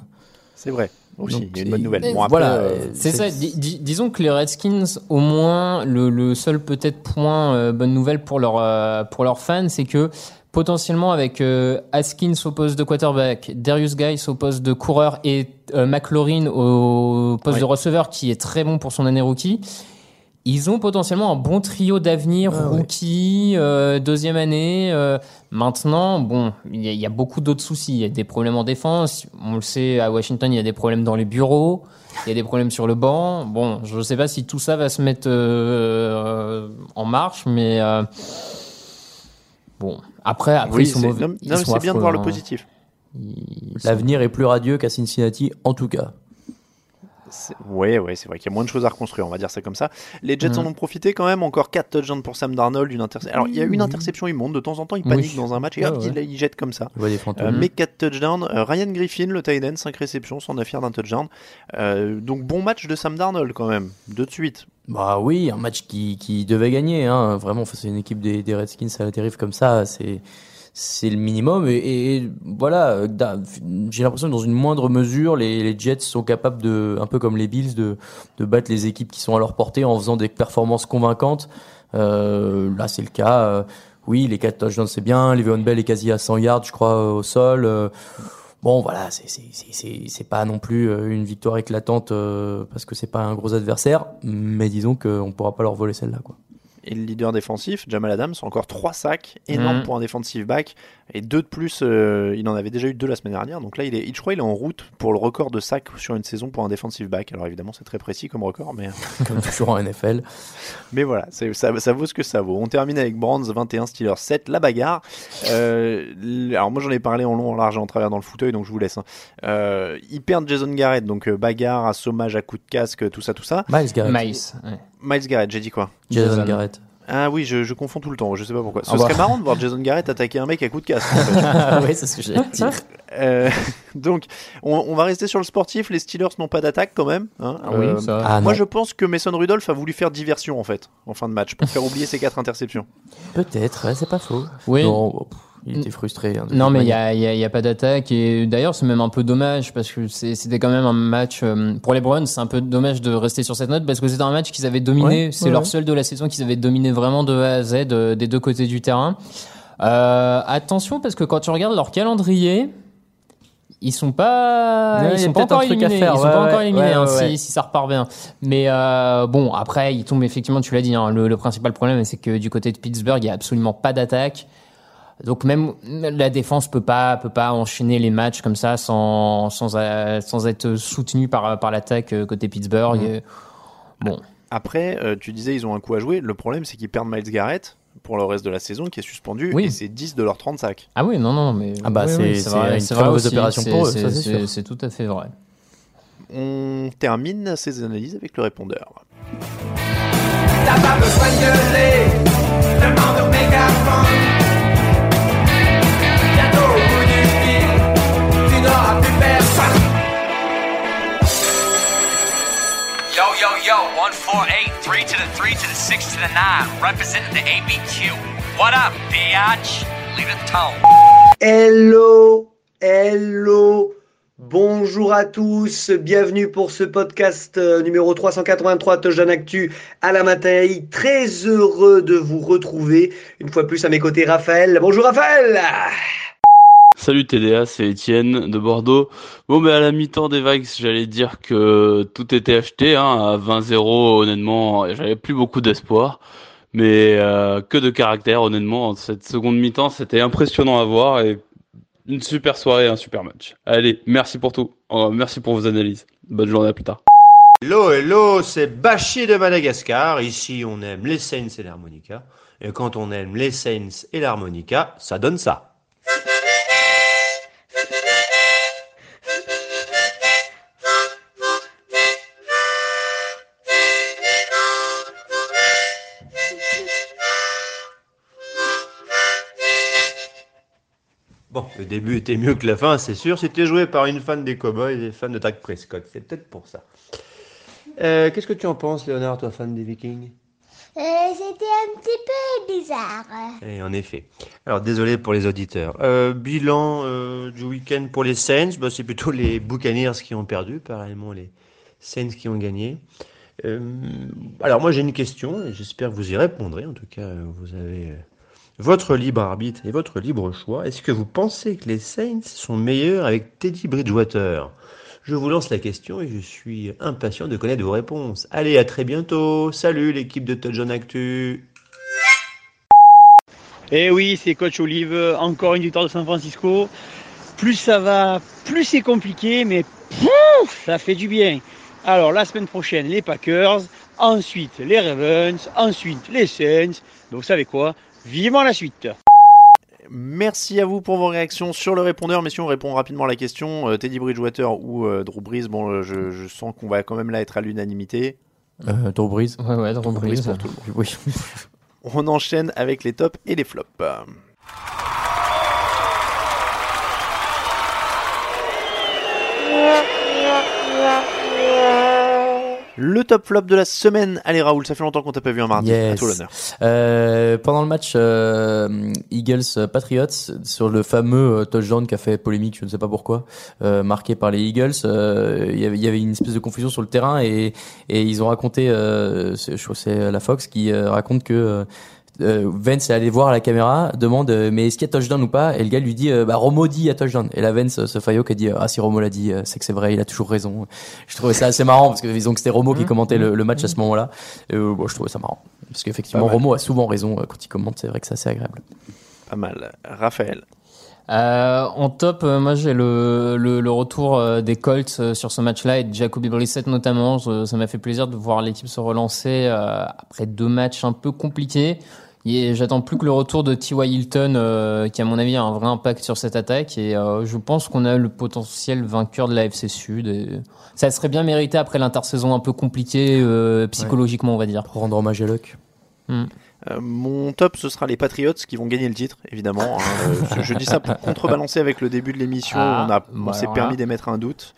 C'est vrai. Aussi, Donc, il y a une bonne nouvelle. Bon, après, voilà, euh, C'est ça, di- di- disons que les Redskins, au moins, le, le seul peut-être point euh, bonne nouvelle pour, leur, euh, pour leurs fans, c'est que potentiellement avec euh, Haskins au poste de quarterback, Darius Guy au poste de coureur et euh, McLaurin au poste Ouais. de receveur qui est très bon pour son année rookie, ils ont potentiellement un bon trio d'avenir, Ah ouais. rookie, euh, deuxième année. euh, maintenant, bon, il y, a- il y a beaucoup d'autres soucis. Il y a des problèmes en défense. On le sait, à Washington, il y a des problèmes dans les bureaux. Il y a des problèmes sur le banc. Bon, je ne sais pas si tout ça va se mettre euh, en marche, mais euh, bon. Après, après oui, ils sont c'est- mauvais. non, c'est bien de voir le hein. positif. L'avenir est plus radieux qu'à Cincinnati, en tout cas. Ouais, ouais, c'est vrai qu'il y a moins de choses à reconstruire, on va dire ça comme ça. Les Jets en ont profité quand même, encore 4 touchdowns pour Sam Darnold, une interception. Alors, il y a une interception immonde, de temps en temps, il panique Oui. dans un match et Ouais, hop, ouais. il, il jette comme ça. Des Euh, mais 4 touchdowns. Euh, Ryan Griffin, le tight end, 5 réceptions, s'en fier d'un touchdown. Euh, donc, bon match de Sam Darnold quand même, de suite. Bah oui, un match qui, qui devait gagner. Hein. Vraiment, face à une équipe des, des Redskins à la dérive comme ça, c'est c'est le minimum. Et, voilà, euh, j'ai l'impression que dans une moindre mesure, les, Jets sont capables de, un peu comme les Bills, de, battre les équipes qui sont à leur portée en faisant des performances convaincantes. Euh, là, c'est le cas. Euh, oui, les 4 touchdowns, c'est bien. Le'Veon Bell est quasi à 100 yards, je crois, au sol. Bon, voilà, c'est pas non plus une victoire éclatante parce que c'est pas un gros adversaire, mais disons qu'on pourra pas leur voler celle-là, quoi. Et le leader défensif, Jamal Adams, encore 3 sacs, énorme Mhm. pour un defensive back. Et deux de plus, euh, il en avait déjà eu deux la semaine dernière. Donc là, il est, je crois qu'il est en route pour le record de sacs sur une saison pour un defensive back. Alors évidemment, c'est très précis comme record, mais, Comme toujours en NFL. mais voilà, c'est- ça, ça vaut ce que ça vaut. On termine avec Brands 21, Steelers 7, la bagarre. Euh, alors moi, j'en ai parlé en long, en large et en travers dans le fauteuil, donc je vous laisse. hein. Euh, ils perdent Jason Garrett, donc euh, bagarre, assommage à coups de casque, tout ça, tout ça. Miles Garrett. Miles. ouais. Miles Garrett, j'ai dit quoi Jason. Garrett. Ah oui, je, je confonds tout le temps, je sais pas pourquoi. Ce Ah bah. serait marrant de voir Jason Garrett attaquer un mec à coups de casque. en fait. Ah ouais, c'est ce que j'allais dire. Euh, donc, on, on va rester sur le sportif. Les Steelers n'ont pas d'attaque quand même. hein. Ah oui, Euh, ça. Ah moi, je pense que Mason Rudolph a voulu faire diversion en fait en fin de match pour faire oublier ses quatre interceptions. peut-être, ouais, c'est pas faux. Oui. Non, bon, pff, il était frustré. hein, Non, mais il n'y a, y a- il y a pas d'attaque. Et d'ailleurs, c'est même un peu dommage parce que c'était quand même un match. euh, pour les Browns, c'est un peu dommage de rester sur cette note parce que c'était un match qu'ils avaient dominé. Ouais, c'est ouais, leur ouais. seul de la saison qu'ils avaient dominé vraiment de A à Z euh, des deux côtés du terrain. Euh, attention parce que quand tu regardes leur calendrier. Ils sont pas, Ouais, il ils sont pas encore éliminés. faire, ils sont ouais, pas encore éliminés ouais, hein, si, ça repart bien. Mais euh, bon, après, ils tombent effectivement. Tu l'as dit. Hein, le, le principal problème, c'est que du côté de Pittsburgh, il y a absolument pas d'attaque. Donc même la défense peut pas peut pas enchaîner les matchs comme ça sans sans, euh, sans être soutenu par par l'attaque euh, côté Pittsburgh. Mmh. Et- Bon, Après, euh, tu disais ils ont un coup à jouer. Le problème, c'est qu'ils perdent Miles Garrett pour le reste de la saison qui est suspendu Oui. et c'est 10 de leurs 30 sacs. ah oui non non mais Ah bah, oui, c'est- oui, une c'est très mauvaise opération pour eux, c'est tout à fait vrai. On termine ces analyses avec le répondeur. T'as pas besoin de gueuler, demande au mégaphone. Yo, yo, yo, 1 4 8, 3 to the 3 to the 6 to the 9, representing the ABQ. What up, biatch? Leave it tone. Hello, hello, bonjour à tous, bienvenue pour ce podcast euh, numéro 383 de Jeune Actu à la Matai. Très heureux de vous retrouver une fois plus à mes côtés Raphaël. Bonjour Raphaël Salut TDA, c'est Étienne de Bordeaux. Bon, mais à la mi-temps des vagues, j'allais dire que tout était acheté, hein, à 20-0, honnêtement, j'avais plus beaucoup d'espoir. Mais euh, que de caractère, honnêtement, cette seconde mi-temps, c'était impressionnant à voir et une super soirée, un super match. Allez, merci pour tout. Euh, merci pour vos analyses. Bonne journée, à plus tard. Hello, hello, c'est Bachi de Madagascar. Ici, on aime les Saints et l'harmonica. Et quand on aime les Saints et l'harmonica, ça donne ça. Bon, le début était mieux que la fin, c'est sûr. C'était joué par une fan des Cowboys et fans de Dak Prescott. C'est peut-être pour ça. Euh, Qu'est-ce que tu en penses, Léonard, toi, fan des Vikings? Euh, C'était un petit peu bizarre. Et en effet. Alors désolé pour les auditeurs. Euh, bilan du week-end pour les Saints, bah, c'est plutôt les Buccaneers qui ont perdu, parallèlement les Saints qui ont gagné. Alors moi j'ai une question et j'espère que vous y répondrez. En tout cas, vous avez votre libre arbitre et votre libre choix. Est-ce que vous pensez que les Saints sont meilleurs avec Teddy Bridgewater? Je vous lance la question et je suis impatient de connaître vos réponses. Allez, à très bientôt. Salut l'équipe de Touchdown Actu. Eh oui, c'est Coach Olive, encore une victoire de San Francisco. Plus ça va, plus c'est compliqué, mais pouf, ça fait du bien. Alors la semaine prochaine, les Packers, ensuite les Ravens, ensuite les Saints. Donc vous savez quoi? Vivement la suite Merci à vous pour vos réactions sur le répondeur. Mais si on répond rapidement à la question, euh, Teddy Bridgewater ou euh, Drew Brees, bon, euh, je, je sens qu'on va quand même là être à l'unanimité. Euh, Drew Brees. Ouais, ouais, Drew Brees. pour tout le monde. Oui. On enchaîne avec les tops et les flops. Le top flop de la semaine. Allez Raoul, ça fait longtemps qu'on t'a pas vu un mardi. À Yes. toi l'honneur. Euh, pendant le match euh, Eagles-Patriots, sur le fameux euh, touchdown qui a fait polémique, je ne sais pas pourquoi, euh, marqué par les Eagles, euh, il y avait- il y avait une espèce de confusion sur le terrain et, et ils ont raconté, euh, je crois c'est la Fox qui euh, raconte que euh, euh, Vance est allé voir à la caméra, demande euh, mais est-ce qu'il y a touchdown ou pas? Et le gars lui dit euh, bah Romo dit il y a touchdown. Et la Vance euh, se faillot qui a dit ah si Romo l'a dit euh, c'est que c'est vrai, il a toujours raison. Je trouvais ça assez marrant parce que disons que c'était Romo qui commentait le, le match à ce moment-là. Et, euh, bon, je trouvais ça marrant parce qu'effectivement. Romo a souvent raison euh, quand il commente, c'est vrai que c'est assez agréable. Pas mal. Raphaël. Euh, en top, euh, moi j'ai le, le, le retour euh, des Colts euh, sur ce match-là et de Jacoby Brissett notamment. Je- ça m'a fait plaisir de voir l'équipe se relancer euh, après deux matchs un peu compliqués. Et J'attends plus que le retour de T.Y. Hilton, euh, qui à mon avis a un vrai impact sur cette attaque. Et euh, je pense qu'on a le potentiel vainqueur de la FC Sud. Et ça serait bien mérité après l'intersaison un peu compliquée euh, psychologiquement, on va dire. Pour rendre hommage à Luck. Hmm. Euh, mon top, ce sera les Patriots qui vont gagner le titre, évidemment. hein. Euh, je, je dis ça pour contrebalancer avec le début de l'émission. Ah, on bah s'est permis d'émettre un doute.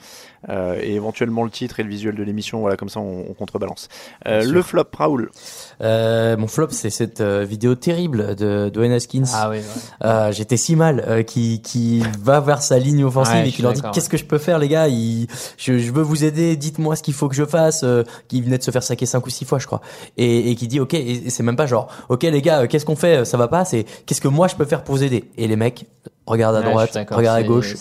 Euh, et éventuellement le titre et le visuel de l'émission. Voilà, comme ça, on, on contrebalance. Euh, le flop, Raoul. Euh, mon flop, c'est cette euh, vidéo terrible de Dwayne Haskins. Ah oui, ouais. Euh, J'étais si mal euh, qui qui va vers sa ligne offensive Ouais, et qui leur dit qu'est-ce que je peux faire les gars? Il- je, je veux vous aider, dites-moi ce qu'il faut que je fasse. Euh, qui venait de se faire saquer cinq ou six fois je crois et, et qui dit ok et, c'est même pas genre ok les gars euh, qu'est-ce qu'on fait ça va pas c'est qu'est-ce que moi je peux faire pour vous aider? Et les mecs regardent à Ouais, droite d'accord, regardent à c'est- gauche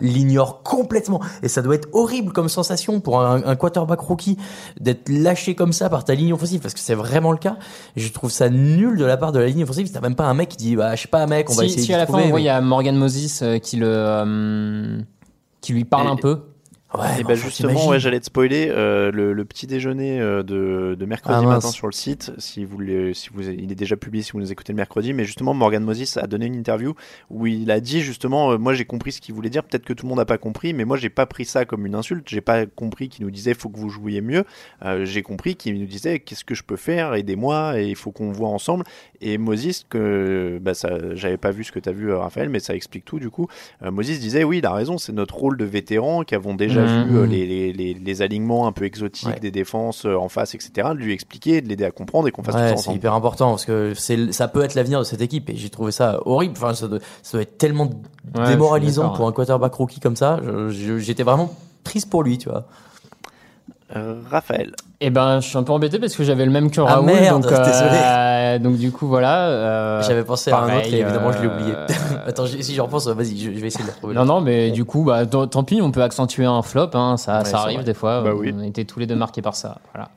l'ignorent complètement et ça doit être horrible comme sensation pour un, un quarterback rookie d'être lâché comme ça par ta ligne offensive parce que c'est vraiment le cas je trouve ça nul de la part de la ligne offensive t'as même pas un mec qui dit bah je sais pas mec on va essayer si de à la fin, voit, il y a Morgan Moses euh, qui le euh, qui lui parle Et- un peu. Et ben justement, ouais, j'allais te spoiler euh, le, le petit déjeuner euh, de, de mercredi Ah, matin sur le site. Si vous, le- si vous, il est déjà publié si vous nous écoutez le mercredi. Mais justement, Morgan Moses a donné une interview où il a dit justement, euh, moi j'ai compris ce qu'il voulait dire. Peut-être que tout le monde n'a pas compris, mais moi j'ai pas pris ça comme une insulte. J'ai pas compris qu'il nous disait faut que vous jouiez mieux. Euh, j'ai compris qu'il nous disait qu'est-ce que je peux faire, aidez-moi et il faut qu'on voit ensemble. Et Moses que bah ça, j'avais pas vu ce que tu as vu Raphaël, mais ça explique tout du coup. Moses disait oui, il a raison, c'est notre rôle de vétéran qui avons déjà Mhm. vu euh, les, les, les, les alignements un peu exotiques Ouais. des défenses euh, en face, etc. De lui expliquer, de l'aider à comprendre et qu'on fasse tout ça c'est ensemble. hyper important parce que c'est ça peut être l'avenir de cette équipe et j'ai trouvé ça horrible. Enfin, ça doit, ça doit être tellement démoralisant pour un quarterback rookie comme ça. J'étais vraiment triste pour lui, tu vois. Euh, Raphaël. Eh ben, je suis un peu embêté parce que j'avais le même que Ah, Raoul. merde, donc, euh, désolé. donc du coup, voilà. euh, J'avais pensé à un autre pareil, et évidemment je l'ai euh, oublié. Attends, je- si j'y repense, vas-y, je, je vais essayer de le retrouver. Non, non, mais du coup, bah, tant pis, on peut accentuer un flop. Hein, ça, Ouais, ça arrive des fois. Bah oui. On a été tous les deux marqués par ça. Voilà.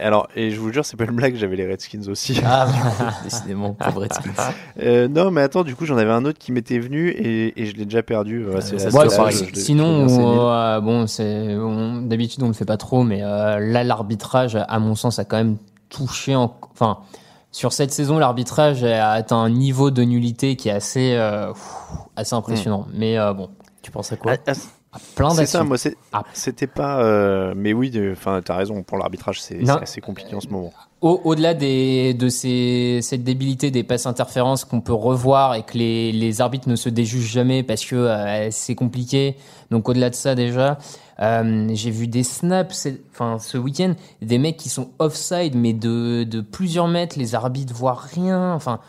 Alors, et je vous jure, c'est pas une blague, j'avais les Redskins aussi. Ah, décidément, pauvre Redskins. Euh, non, mais attends, du coup, j'en avais un autre qui m'était venu et, et je l'ai déjà perdu. Euh, c'est- ça, c'est Ouais, je sinon, euh, bon, d'habitude on le fait pas trop, mais euh, là l'arbitrage, à mon sens, a quand même touché. En, enfin, sur cette saison, l'arbitrage a atteint un niveau de nullité qui est assez, euh, assez impressionnant. Mais euh, bon, Tu penses à quoi À, à- plein C'est d'actions. ça, moi, c'est- c'était pas. euh, mais oui, de- enfin, t'as raison, pour l'arbitrage, c'est c'est assez compliqué en ce moment. Au- Au-delà des, de ces, cette débilité des passes interférences qu'on peut revoir et que les, les arbitres ne se déjugent jamais parce que euh, c'est compliqué. Donc au-delà de ça déjà, euh, j'ai vu des snaps, enfin ce week-end, des mecs qui sont offside mais de, de plusieurs mètres, les arbitres voient rien. Enfin,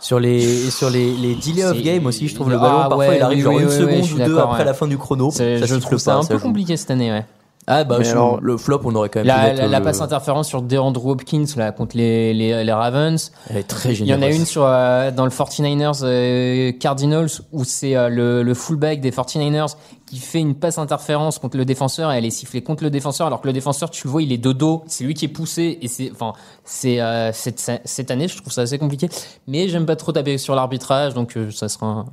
Sur les, sur les, les delay of game aussi, je trouve le Ah ballon, parfois ouais, il arrive oui, genre oui, une oui, seconde ou deux après ouais. la fin du chrono. Ça je trouve ça pas, un peu compliqué cette année, ouais. Ah bah je- alors- le flop on aurait quand même La, la, la le- passe interférence sur DeAndre Hopkins là, contre les, les, les Ravens. Elle est très Il y en a généreuse. une sur, euh, dans le 49ers euh, Cardinals où c'est euh, le, le fullback des 49ers qui fait une passe interférence contre le défenseur et elle est sifflée contre le défenseur alors que le défenseur tu le vois il est de dos c'est lui qui est poussé et c'est enfin c'est euh, cette, cette année je trouve ça assez compliqué mais j'aime pas trop taper sur l'arbitrage donc euh, ça sera un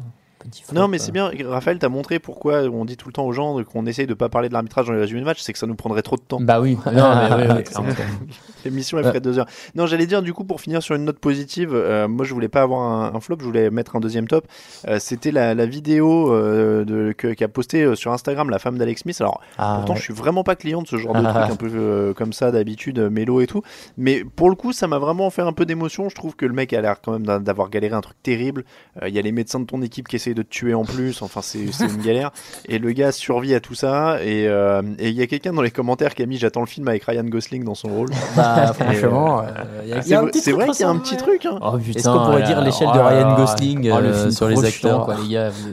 Non, mais euh. c'est bien, Raphaël, t'as montré pourquoi on dit tout le temps aux gens qu'on essaye de pas parler de l'arbitrage dans les résumés de match, c'est que ça nous prendrait trop de temps. bah oui non, mais oui, oui, clairement. L'émission, elle ferait deux heures. Non, j'allais dire, du coup, pour finir sur une note positive, euh, moi, je voulais pas avoir un, un flop, je voulais mettre un deuxième top. Euh, C'était la, la vidéo euh, de, que- qu'a posté euh, sur Instagram la femme d'Alex Smith. Alors, Ah, pourtant, ouais. je suis vraiment pas client de ce genre de truc un peu euh, comme ça, d'habitude, euh, mélo et tout. Mais pour le coup, ça m'a vraiment fait un peu d'émotion. Je trouve que le mec a l'air quand même d'a- d'avoir galéré un truc terrible. Euh, Il y a les médecins de ton équipe qui essayent de te tuer en plus. Enfin, c'est une galère. Et le gars survit à tout ça. Et euh, et il y a quelqu'un dans les commentaires qui a mis J'attends le film avec Ryan Gosling dans son rôle. Bah, Et, franchement, euh, euh, il y a- c'est il y a un vrai- petit truc qu'il y a un petit truc. hein. Oh, putain, Est-ce qu'on pourrait dire l'échelle oh de Ryan. Gosling Oh, le euh, film sur les acteurs quoi, les gars, vous-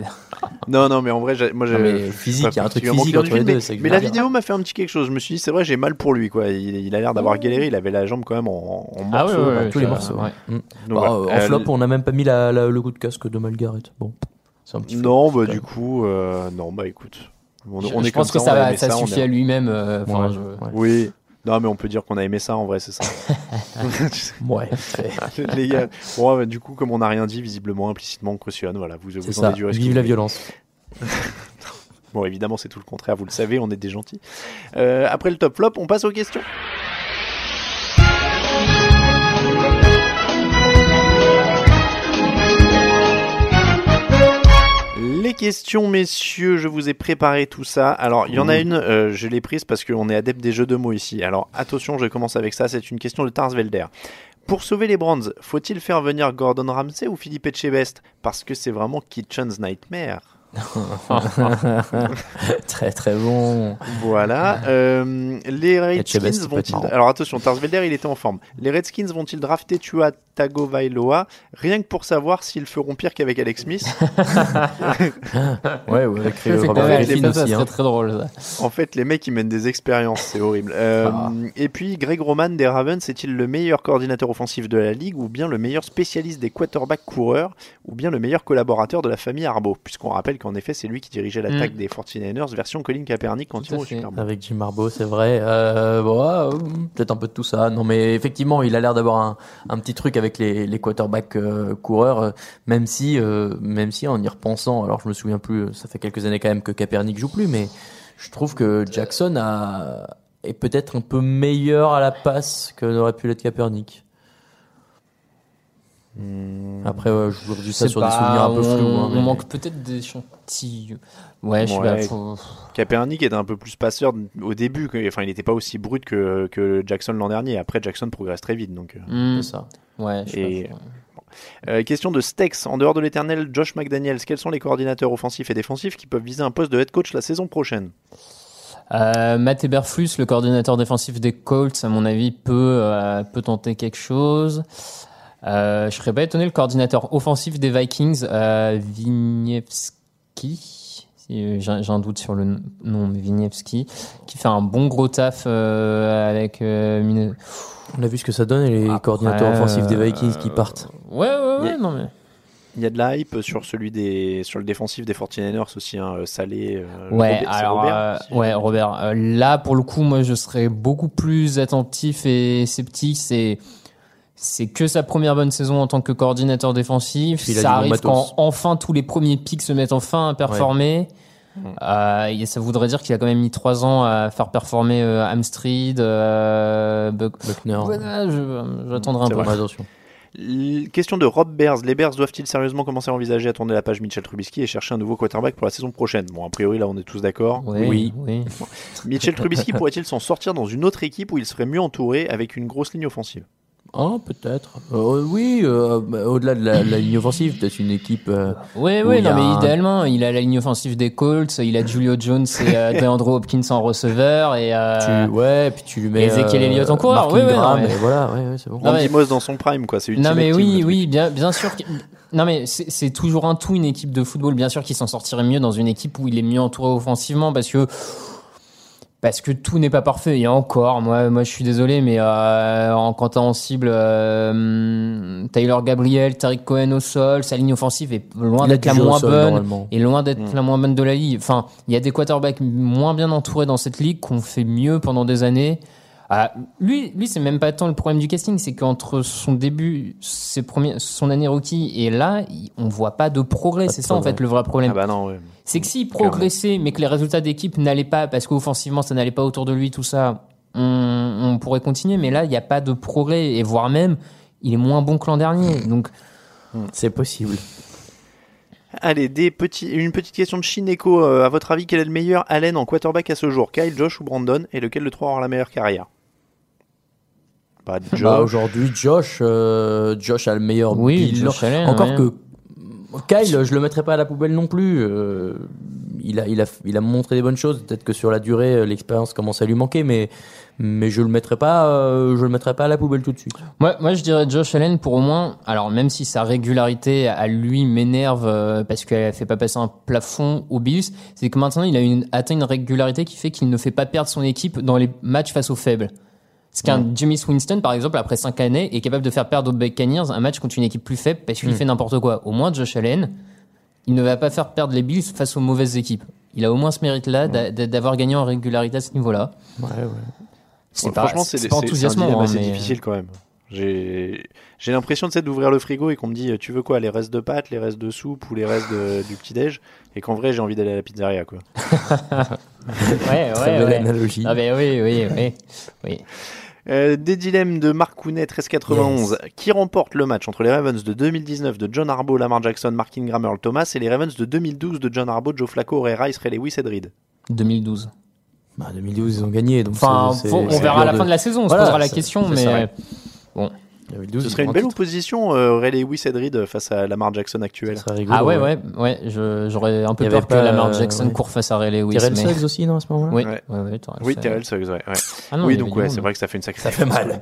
Non, non, mais en vrai, moi, j'ai. Non, mais physique, il y a un truc physique entre les deux, mais- la vidéo m'a fait un petit quelque chose. Je me suis dit, c'est vrai, j'ai mal pour lui, quoi. Il, il a l'air d'avoir galéré. Il avait la jambe quand même en, en Ah ouais, morceaux. ouais, quoi. ouais, tous les morceaux. Donc, Bah, en Euh, flop, on n'a même pas mis la, la- le coup de casque de Malgareth. Bon, un petit flop. Non, bah, du coup, euh, non, bah, écoute. On, je, on je est pense que ça, va ça suffit est- à lui-même euh, enfin, Ouais, je- ouais. Oui. Non, mais on peut dire qu'on a aimé ça en vrai, c'est ça. Ouais. Les gars, bon, du coup, comme on n'a rien dit, visiblement, implicitement, on cautionne. Voilà, vous, vous en ça. que Vive vous la violence. Bon, évidemment, c'est tout le contraire, vous le savez, on est des gentils. Euh, après le top flop, on passe aux questions. Les questions, messieurs, je vous ai préparé tout ça. Alors, il y en a une, euh, je l'ai prise parce qu'on est adepte des jeux de mots ici. Alors, attention, je commence avec ça. C'est une question de Tarsvelder. Pour sauver les Brands, faut-il faire venir Gordon Ramsay ou Philippe Etchebest? Parce que c'est vraiment Kitchen's Nightmare. très très bon. Voilà. Euh, les Redskins vont-ils. Alors attention, Tarsvelder, il était en forme. Les Redskins vont-ils drafter Tua Tagovailoa? Rien que pour savoir s'ils feront pire qu'avec Alex Smith Ouais, ouais, avec Robert Griffin aussi. hein. très drôle ça. En fait, les mecs, ils mènent des expériences, c'est horrible. Euh, Ah. Et puis, Greg Roman des Ravens, est-il le meilleur coordinateur offensif de la ligue, ou bien le meilleur spécialiste des quarterbacks coureurs, ou bien le meilleur collaborateur de la famille Arbo Puisqu'on rappelle qu'en effet, c'est lui qui dirigeait l'attaque Mm. des 49ers, version Colin Kaepernick quand vont au. Super Bowl. Avec Jim Harbaugh, c'est vrai. Euh, bon, ah, euh, peut-être un peu de tout ça. Non, mais effectivement, il a l'air d'avoir un, un petit truc avec les, les quarterbacks euh, coureurs, euh, même si, euh, même si en y repensant, alors je me souviens plus, ça fait quelques années quand même que Kaepernick joue plus, mais je trouve que Jackson a, est peut-être un peu meilleur à la passe que n'aurait pu l'être Kaepernick. Après, ouais, je vous redis ça sur des souvenirs un peu on, flous. hein, on mais- manque peut-être d'échantillons. Ouais, je sais Ouais. pas. faut- Kaepernick était un peu plus passeur au début, que- enfin il n'était pas aussi brut que, que Jackson l'an dernier. Après Jackson progresse très vite, donc. euh. Hmm. C'est ça. Ouais, je sais Et- pas, faut- Euh, question de Stex, en dehors de l'éternel Josh McDaniels, quels sont les coordinateurs offensifs et défensifs qui peuvent viser un poste de head coach la saison prochaine? Euh, Matt Eberflus, le coordinateur défensif des Colts, à mon avis, peut, euh, peut tenter quelque chose. Euh, je serais pas étonné, le coordinateur offensif des Vikings, euh, euh, j'ai un doute sur le nom, mais Vigniewski, qui fait un bon gros taf euh, avec... euh, Mine- On a vu ce que ça donne les Après, coordinateurs offensifs des Vikings qui euh, partent. Ouais, ouais, ouais, Yeah. non mais... Il y a de la hype sur celui des sur le défensif des 49ers aussi, hein, euh, Salé. euh, Ouais, Robert- alors, Robert, euh, si ouais, Robert. euh, là, pour le coup, moi, je serais beaucoup plus attentif et sceptique. C'est, c'est que sa première bonne saison en tant que coordinateur défensif. Puis Ça arrive quand enfin tous les premiers pics se mettent enfin à performer. Euh, et ça voudrait dire qu'il a quand même mis trois ans à faire performer euh, Amstreet, euh, Buck- Buckner. Voilà, je- j'attendrai un peu. vrai. Attention. Question de Rob Bears. Les Bears doivent-ils sérieusement commencer à envisager à tourner la page Mitchell Trubisky et chercher un nouveau quarterback pour la saison prochaine? Bon, a priori, là, on est tous d'accord. Oui, oui. Mitchell Trubisky pourrait-il s'en sortir dans une autre équipe où il serait mieux entouré avec une grosse ligne offensive? Oh, peut-être. Euh, oui, euh, au-delà de la, la ligne offensive, peut-être une équipe. euh, il y non, a mais un- idéalement, il a la ligne offensive des Colts, il a Julio Jones et euh, DeAndre Hopkins en receveur et. euh, Tu, ouais, puis tu lui mets. Ezekiel euh, Elliott en coureur. Ouais, Ingram, non, mais- voilà, ouais, ouais, c'est bon. Non, mais- Moss dans son prime, quoi. C'est utile. Non mais oui, oui, bien, bien sûr. que- Non mais c'est c'est toujours un tout une équipe de football. Bien sûr qu'il s'en sortirait mieux dans une équipe où il est mieux entouré offensivement parce que parce que tout n'est pas parfait. Et encore, moi, moi, je suis désolé, mais euh, en quand en cible euh, Taylor Gabriel, Tariq Cohen au sol, sa ligne offensive est loin Il a d'être la moins sol, bonne et loin d'être Mm. la moins bonne de la ligue. Enfin, il y a des quarterbacks moins bien entourés dans cette ligue qu'on fait mieux pendant des années. Ah, lui, lui, c'est même pas tant le problème du casting, c'est qu'entre son début, ses premiers, son année rookie et là, on voit pas de progrès. C'est ça en fait le vrai problème. Ah bah non, ouais. C'est que s'il progressait, mais que les résultats d'équipe n'allaient pas parce qu'offensivement ça n'allait pas autour de lui, tout ça, on, on pourrait continuer. Mais là, il n'y a pas de progrès et voire même, il est moins bon que l'an dernier. Donc, C'est possible. Allez, des petits, une petite question de Shineko. Euh, à votre avis, quel est le meilleur Allen en quarterback à ce jour? Kyle, Josh ou Brandon? Et lequel de trois aura la meilleure carrière? Bah, Josh. Bah, aujourd'hui, Josh, euh, Josh a le meilleur Oui, bilan. Josh Allen, Encore ouais. que Kyle, je le mettrais pas à la poubelle non plus. euh, il, a, il, a, il a montré des bonnes choses. Peut-être que sur la durée, euh, l'expérience commence à lui manquer, mais, mais je le mettrais pas, euh, je le mettrais pas à la poubelle tout de suite. Moi, moi, je dirais Josh Allen pour au moins. Alors, même si sa régularité à lui m'énerve euh, parce qu'elle fait pas passer un plafond aux Bills, c'est que maintenant il a une, atteint une régularité qui fait qu'il ne fait pas perdre son équipe dans les matchs face aux faibles. Ce qu'un Jimmy Winston, par exemple, après 5 années, est capable de faire perdre aux Buccaneers un match contre une équipe plus faible parce qu'il Mm. fait n'importe quoi. Au moins, Josh Allen, il ne va pas faire perdre les Bills face aux mauvaises équipes. Il a au moins ce mérite-là d'a- d'a- d'avoir gagné en régularité à ce niveau-là. Ouais, ouais. C'est pas, franchement, c'est c'est pas c'est- c'est enthousiasmant. dilemme hein, assez mais- difficile quand même. J'ai l'impression de d'ouvrir le frigo et qu'on me dit tu veux quoi les restes de pâtes, les restes de soupe ou les restes de- du petit déj et qu'en vrai j'ai envie d'aller à la pizzeria quoi. ouais, Très ouais, belle ouais. analogie. Ah ben oui, oui, oui. oui. Euh, des dilemmes de Marc Kounet 1391 qui remporte le match entre les Ravens de 2019 de John Harbaugh, Lamar Jackson, Mark Ingram, Earl Thomas et les Ravens de 2012 de John Harbaugh, Joe Flacco, Ray Rice, Ray Lewis, Ed Reed. 2012. Bah, 2012, ils ont gagné. Donc Enfin, on verra à la fin de la saison, on se Voilà, posera la question, mais ça. bon. 2012, Ce serait une un belle titre. opposition euh, Ray Lewis, Ed Reed face à Lamar Jackson actuel. Ça serait rigolo, Ah ouais, ouais, ouais, j'aurais un peu peur que Lamar Jackson ouais. court face à Ray Lewis. Terrell mais... Suggs aussi, non, à ce moment-là Oui, Ouais. ouais, ouais, Terrell Oui, Suggs. Terrell Suggs, ouais. Ah non, oui, donc ouais, c'est vrai que ça fait une sacrée Ça fait mal.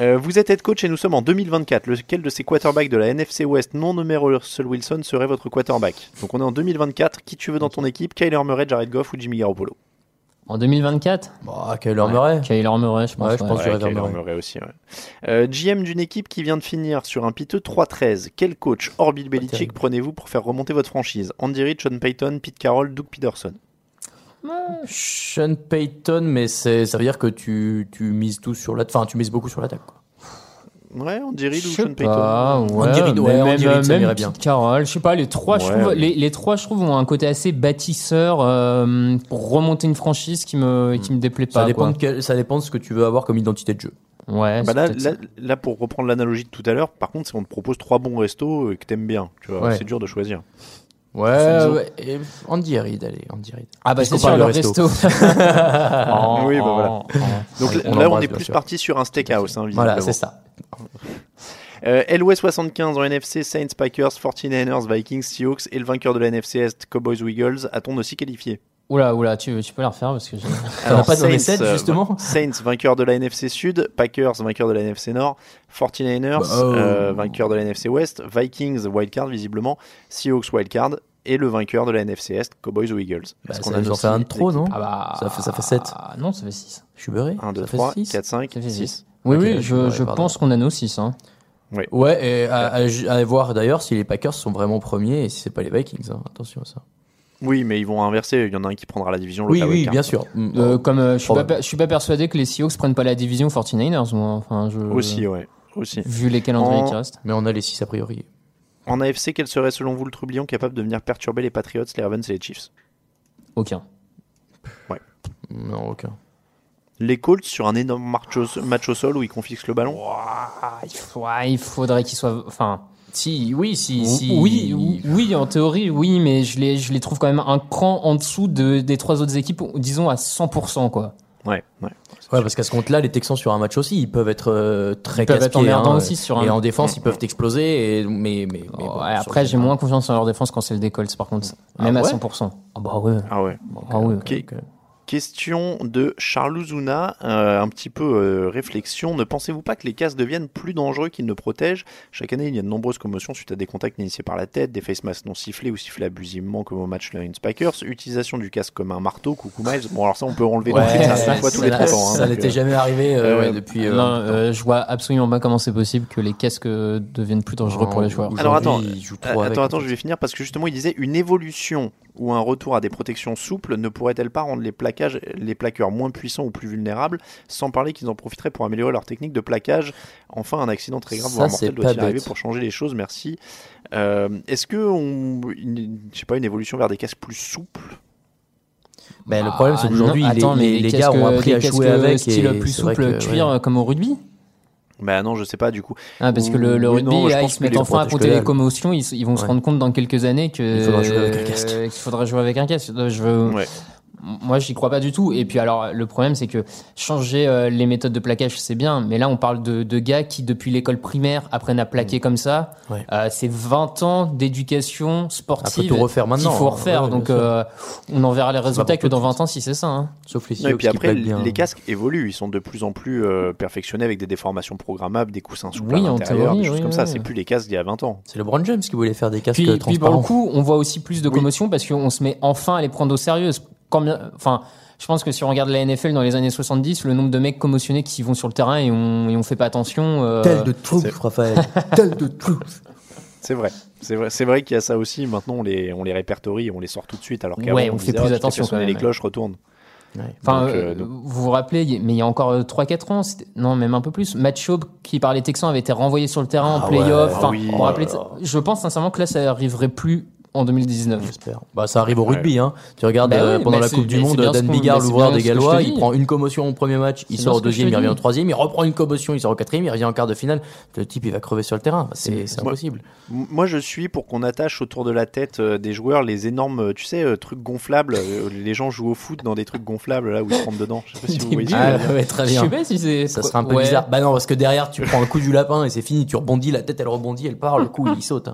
Euh, vous êtes head coach et nous sommes en 2024. Lequel de ces quarterbacks de la NFC West non nommé Russell Wilson serait votre quarterback? Donc on est en 2024. Qui tu veux dans ton équipe? Kyler Murray, Jared Goff ou Jimmy Garoppolo? En 2024 Bah, Kyler Murray. Kyler Murray, je pense. Ouais, je pense ouais. Kyler Murray. Murray aussi. ouais. Euh, GM d'une équipe qui vient de finir sur un piteux 3-13. Quel coach hors Bill Belichick prenez-vous pour faire remonter votre franchise? Andy Reid, Sean Payton, Pete Carroll, Doug Peterson. Sean Payton, mais c'est- ça veut dire que tu, tu mises tout sur la, enfin, tu mises beaucoup sur l'attaque. Ouais, Andy Reid ou Sean Payton pas, ouais, Andy Reid, ouais, même, ça même Pete bien. Carroll, je sais pas, les trois, je trouve, les, les trois, je trouve, ont un côté assez bâtisseur euh, pour remonter une franchise qui me, qui me déplaît Ça pas. dépend, quoi. de quel- ça dépend de ce que tu veux avoir comme identité de jeu. Ouais, Bah c'est là, là, ça. là, pour reprendre l'analogie de tout à l'heure, par contre, si on te propose trois bons restos et que t'aimes bien, tu vois, Ouais. c'est dur de choisir. Ouais, ouais, et Andy Reid, allez, Andy Reid. Ah bah c'est parle le resto. Ah Oui, bah voilà. Oh, oh. Donc on là, on est plus parti sur un steakhouse. Hein, Voilà, c'est ça. Euh, LOS 75 en NFC, Saints, Packers, 49ers, Vikings, Seahawks et le vainqueur de la NFC Est, Cowboys Eagles, a-t-on aussi qualifié? Oula, oula, tu, tu peux la refaire parce que j'ai. Alors, pas Saints, sept, euh, justement Saints, vainqueur de la NFC Sud, Packers, vainqueur de la NFC Nord, 49ers, Bah, oh. euh, vainqueur de la NFC Ouest, Vikings, wildcard visiblement, Seahawks, wildcard, et le vainqueur de la NFC Est, Cowboys ou Eagles. Bah, qu'on a fait un de trop, non Ah bah. Ça fait- ça fait sept. Ah non, ça fait 6. Je suis beurré 1, 2, Ça fait 3, six 4, 5, Ça fait 6. 6. Oui, Ok, oui, je je, suis je pense qu'on a nos 6. Hein. Ouais, et à, à- à voir d'ailleurs si les Packers sont vraiment premiers et si c'est pas les Vikings. hein. Attention à ça. Oui, mais ils vont inverser. Il y en a un qui prendra la division, l'autre Oui, oui, bien sûr. Euh, comme euh, je suis pas, je suis pas persuadé que les Seahawks prennent pas la division 49ers, moi. Enfin, je... Aussi, ouais. Aussi. Vu les calendriers En- qui restent. Mais on a les 6 a priori. En AFC, quel serait selon vous le trublion capable de venir perturber les Patriots, les Ravens et les Chiefs? Aucun. Non, aucun. Les Colts sur un énorme match au, match au sol où ils confisquent le ballon? Il, faut- ouais, il faudrait qu'il soit. Enfin. Si, oui, si, Ou- si. Oui, ou- oui, en théorie, oui, mais je les, je les trouve quand même un cran en dessous de, des trois autres équipes, disons à 100%, quoi. Ouais, ouais. Ouais, parce qu'à ce compte-là, les Texans sur un match aussi, ils peuvent être euh, très Ils peuvent être hein, aussi sur Et un- en défense, ils peuvent t'exploser. Et mais, mais, mais bon, Ouais, sur après, j'ai moins confiance en leur défense quand c'est le décolle, par contre. Même Ah à ouais 100%. Ah bah ouais. Ah ouais. Ah ouais. Ok. Question de Charles Zuna, euh, un petit peu euh, réflexion. Ne pensez-vous pas que les casques deviennent plus dangereux qu'ils ne protègent? Chaque année, il y a de nombreuses commotions suite à des contacts initiés par la tête, des face masks non sifflés ou sifflés abusivement comme au match Lions Packers, utilisation du casque comme un marteau, coucou Miles. Bon, alors ça, on peut enlever Ouais, ça, cinq fois tous les ça- 30 ans. hein, ça n'était euh, jamais arrivé euh, euh, ouais, depuis. euh, non, euh, je vois absolument pas comment c'est possible que les casques deviennent plus dangereux pour les joueurs. Alors attends, avec, attends, en attends, je vais finir parce que justement il disait une évolution ou un retour à des protections souples ne pourrait-elle pas rendre les les plaqueurs moins puissants ou plus vulnérables, sans parler qu'ils en profiteraient pour améliorer leur technique de plaquage. Enfin, un accident très grave, Ça, voire c'est mortel, pas doit-il arriver bête. pour changer les choses Merci. Euh, Est-ce que on, une, je sais pas, une évolution vers des casques plus souples? Ben, le problème, c'est qu'aujourd'hui, les, les, gars ont appris des à jouer avec. style et plus souple que, cuir ouais. euh, comme au rugby? Bah non, je sais pas du coup. Ah, parce que le, rugby, non, je là, ils pense se mettent enfin à compter les commotions. Ils, ils vont se rendre compte dans quelques années que Il faudra jouer avec un casque. euh, qu'il faudra jouer avec un casque. Je veux... Ouais. Moi, j'y crois pas du tout. Et puis, alors, le problème, c'est que changer euh, les méthodes de plaquage, c'est bien. Mais là, on parle de, de gars qui, depuis l'école primaire, apprennent à plaquer comme ça. Ouais. Euh, c'est 20 ans d'éducation sportive. tout refaire maintenant, Qu'il faut hein. refaire. Ouais, Donc, euh, on en verra les résultats que dans de 20 ans si c'est ça. hein. Sauf les Non, et puis après, bien. les casques évoluent. Ils sont de plus en plus euh, perfectionnés avec des déformations programmables, des coussins souples Oui, à l'intérieur, théorie, des choses oui, comme oui, ça. oui. C'est plus les casques d'il y a 20 ans. C'est LeBron James qui voulait faire des casques Puis, puis pour transparents. le coup, on voit aussi plus de commotion parce qu'on se met enfin à les prendre au sérieux. Combien, enfin, je pense que si on regarde la NFL dans les années 70, le nombre de mecs commotionnés qui vont sur le terrain et on, et on fait pas attention. euh, Tel de truth, Raphaël. Tel de truth. C'est vrai. C'est vrai, c'est vrai qu'il y a ça aussi. Maintenant, on les, on les répertorie, on les sort tout de suite. Alors qu'avant, Ouais, on disait, fait plus ah, attention Les cloches retournent. Enfin, Donc, euh, euh, donc- vous vous rappelez, mais il y a encore euh, 3-4 ans, c'était- non, même un peu plus, Matt Schaub, qui par les Texans avait été renvoyé sur le terrain Ah en playoff. ouais, Enfin, ah oui. ça je pense sincèrement que là, ça arriverait plus en 2019. J'espère. Bah, ça arrive au rugby, hein. Tu regardes Bah euh, ouais, pendant la Coupe du Monde, Dan Bigard, l'ouvreur des je Gallois, il prend une commotion au premier match, il sort au je deuxième, il revient au troisième, il reprend une commotion, il sort au quatrième, il revient en quart de finale. Le type, il va crever sur le terrain. Bah, C'est Moi- impossible. Moi, je suis pour qu'on attache autour de la tête euh, des joueurs les énormes, euh, tu sais, trucs gonflables. les gens jouent au foot dans des trucs gonflables là où ils se rentrent dedans. Je sais pas si vous voyez. je Ah, très Je bien. sais pas si c'est. Ça serait un peu bizarre. Bah non, parce que derrière, tu prends un coup du lapin et c'est fini, tu rebondis, la tête elle rebondit, elle part, le coup il saute.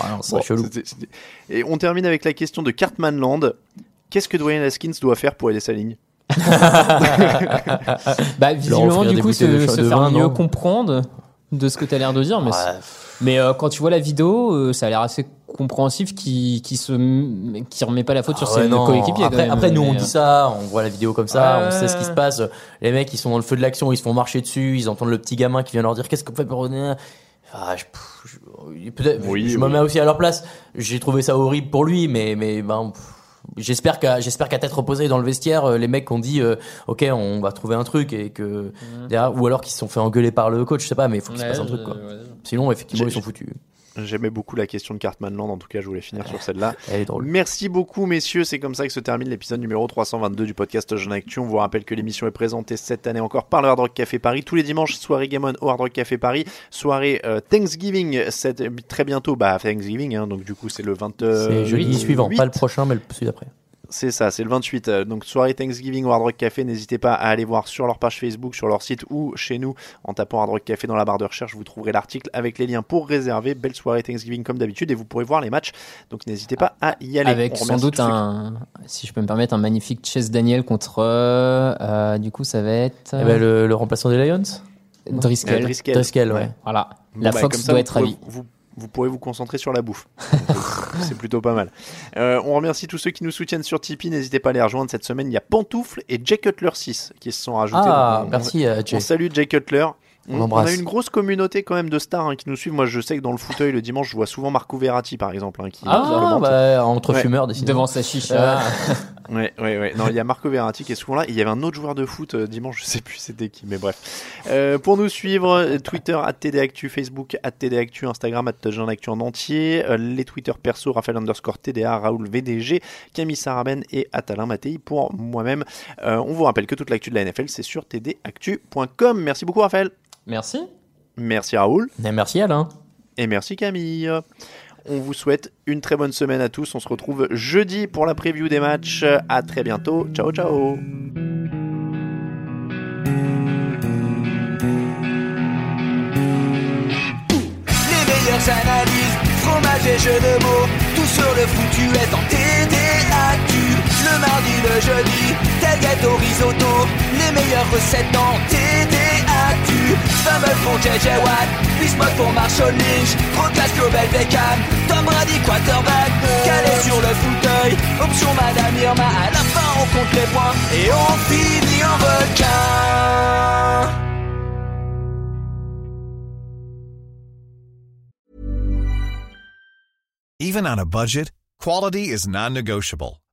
Ah non, c'est Bon, chelou. Et on termine avec la question de Cartman Land. Qu'est-ce que Dwayne Haskins doit faire pour aider sa ligne Bah, visiblement, du coup, se, se faire vin, mieux non comprendre de ce que tu as l'air de dire. Mais, Ouais. c'est- mais euh, quand tu vois la vidéo, euh, ça a l'air assez compréhensif qui, qui, se, qui remet pas la faute sur Ah ouais, ses coéquipiers. Après, nous, on Mais, dit euh, ça, on voit la vidéo comme ça, Ouais. on sait ce qui se passe. Les mecs, ils sont dans le feu de l'action, ils se font marcher dessus, ils entendent le petit gamin qui vient leur dire qu'est-ce qu'on fait pour revenir. Ah, je- peut-être, Oui, je me mets aussi à leur place. J'ai trouvé ça horrible pour lui, mais, mais ben, pff, j'espère qu'à, j'espère qu'à tête reposée dans le vestiaire, euh, les mecs ont dit, euh, ok, on va trouver un truc et que, derrière- ou alors qu'ils se sont fait engueuler par le coach, je sais pas, mais il faut qu'il se passe un truc, quoi. ouais. Sinon, effectivement, ils sont foutus. J'aimais beaucoup la question de Cartman Land. En tout cas, je voulais finir sur celle-là. Elle est drôle. Merci beaucoup, messieurs. C'est comme ça que se termine l'épisode numéro 322 du podcast Jeune Actu. On vous rappelle que l'émission est présentée cette année encore par le Hard Rock Café Paris. Tous les dimanches, soirée Game On au Hard Rock Café Paris. Soirée euh, Thanksgiving, cette- très bientôt. Bah, Thanksgiving, hein, donc du coup, c'est le 20. C'est jeudi suivant, pas le prochain, mais le celui d'après. C'est ça, c'est le 28. euh, Donc soirée Thanksgiving au Hard Rock Café. N'hésitez pas à aller voir sur leur page Facebook, sur leur site ou chez nous en tapant Hard Rock Café dans la barre de recherche. Vous trouverez l'article avec les liens pour réserver. Belle soirée Thanksgiving comme d'habitude et vous pourrez voir les matchs. Donc n'hésitez pas à y aller. Avec sans doute un, si je peux me permettre, un magnifique Chase Daniel contre. euh, euh, du coup, ça va être. Eh ben, le, le remplaçant des Lions? Driscoll. Driscoll. Driscoll, ouais. Voilà. Bon, La bah, Fox ça, doit être ravie. Vous, vous pourrez vous concentrer sur la bouffe. Donc, c'est plutôt pas mal. Euh, on remercie tous ceux qui nous soutiennent sur Tipeee. N'hésitez pas à les rejoindre cette semaine. Il y a Pantoufle et Jay Cutler 6 qui se sont rajoutés. Ah, Donc, on- merci, euh, Jay. On salue Jay Cutler. On On, l'embrasse. a une grosse communauté quand même de stars hein, qui nous suivent. Moi, je sais que dans le fauteuil le dimanche, je vois souvent Marco Verratti par exemple. hein, qui, Ah, bah, entre Ouais. fumeurs, décidément. Devant sa chicha. Ouais, ouais, ouais. Non, il y a Marco Verratti qui est souvent là. Il y avait un autre joueur de foot euh, dimanche, je sais plus c'était qui, mais bref. Euh, pour nous suivre, euh, Twitter @tdactu, Facebook @tdactu, Instagram @touchdownactu en entier, euh, les Twitter perso Raphaël underscore TDA, Raoul VDG, Camille Saraben et Atalin Mattei pour moi-même. Euh, on vous rappelle que toute l'actu de la NFL c'est sur tdactu.com. Merci beaucoup Raphaël. Merci. Merci Raoul. Et merci Alain. Et merci Camille. On vous souhaite une très bonne semaine à tous. On se retrouve jeudi pour la preview des matchs. À très bientôt. Ciao ciao. Les meilleures analyses, fromage et jeux de mots, tout sur le foutu est en TDAQ. Le mardi, le jeudi, tel gâteau risotto, les meilleures recettes en TDAQ. Fumble pour JJ Watt, Bismuth pour Marshall Lynch, Rocas Global Beckham, Tom Brady quarterback, calé sur le fauteuil, option Madame Irma, à la fin on compte les points et on finit en requin. Even on a budget, quality is non-negotiable.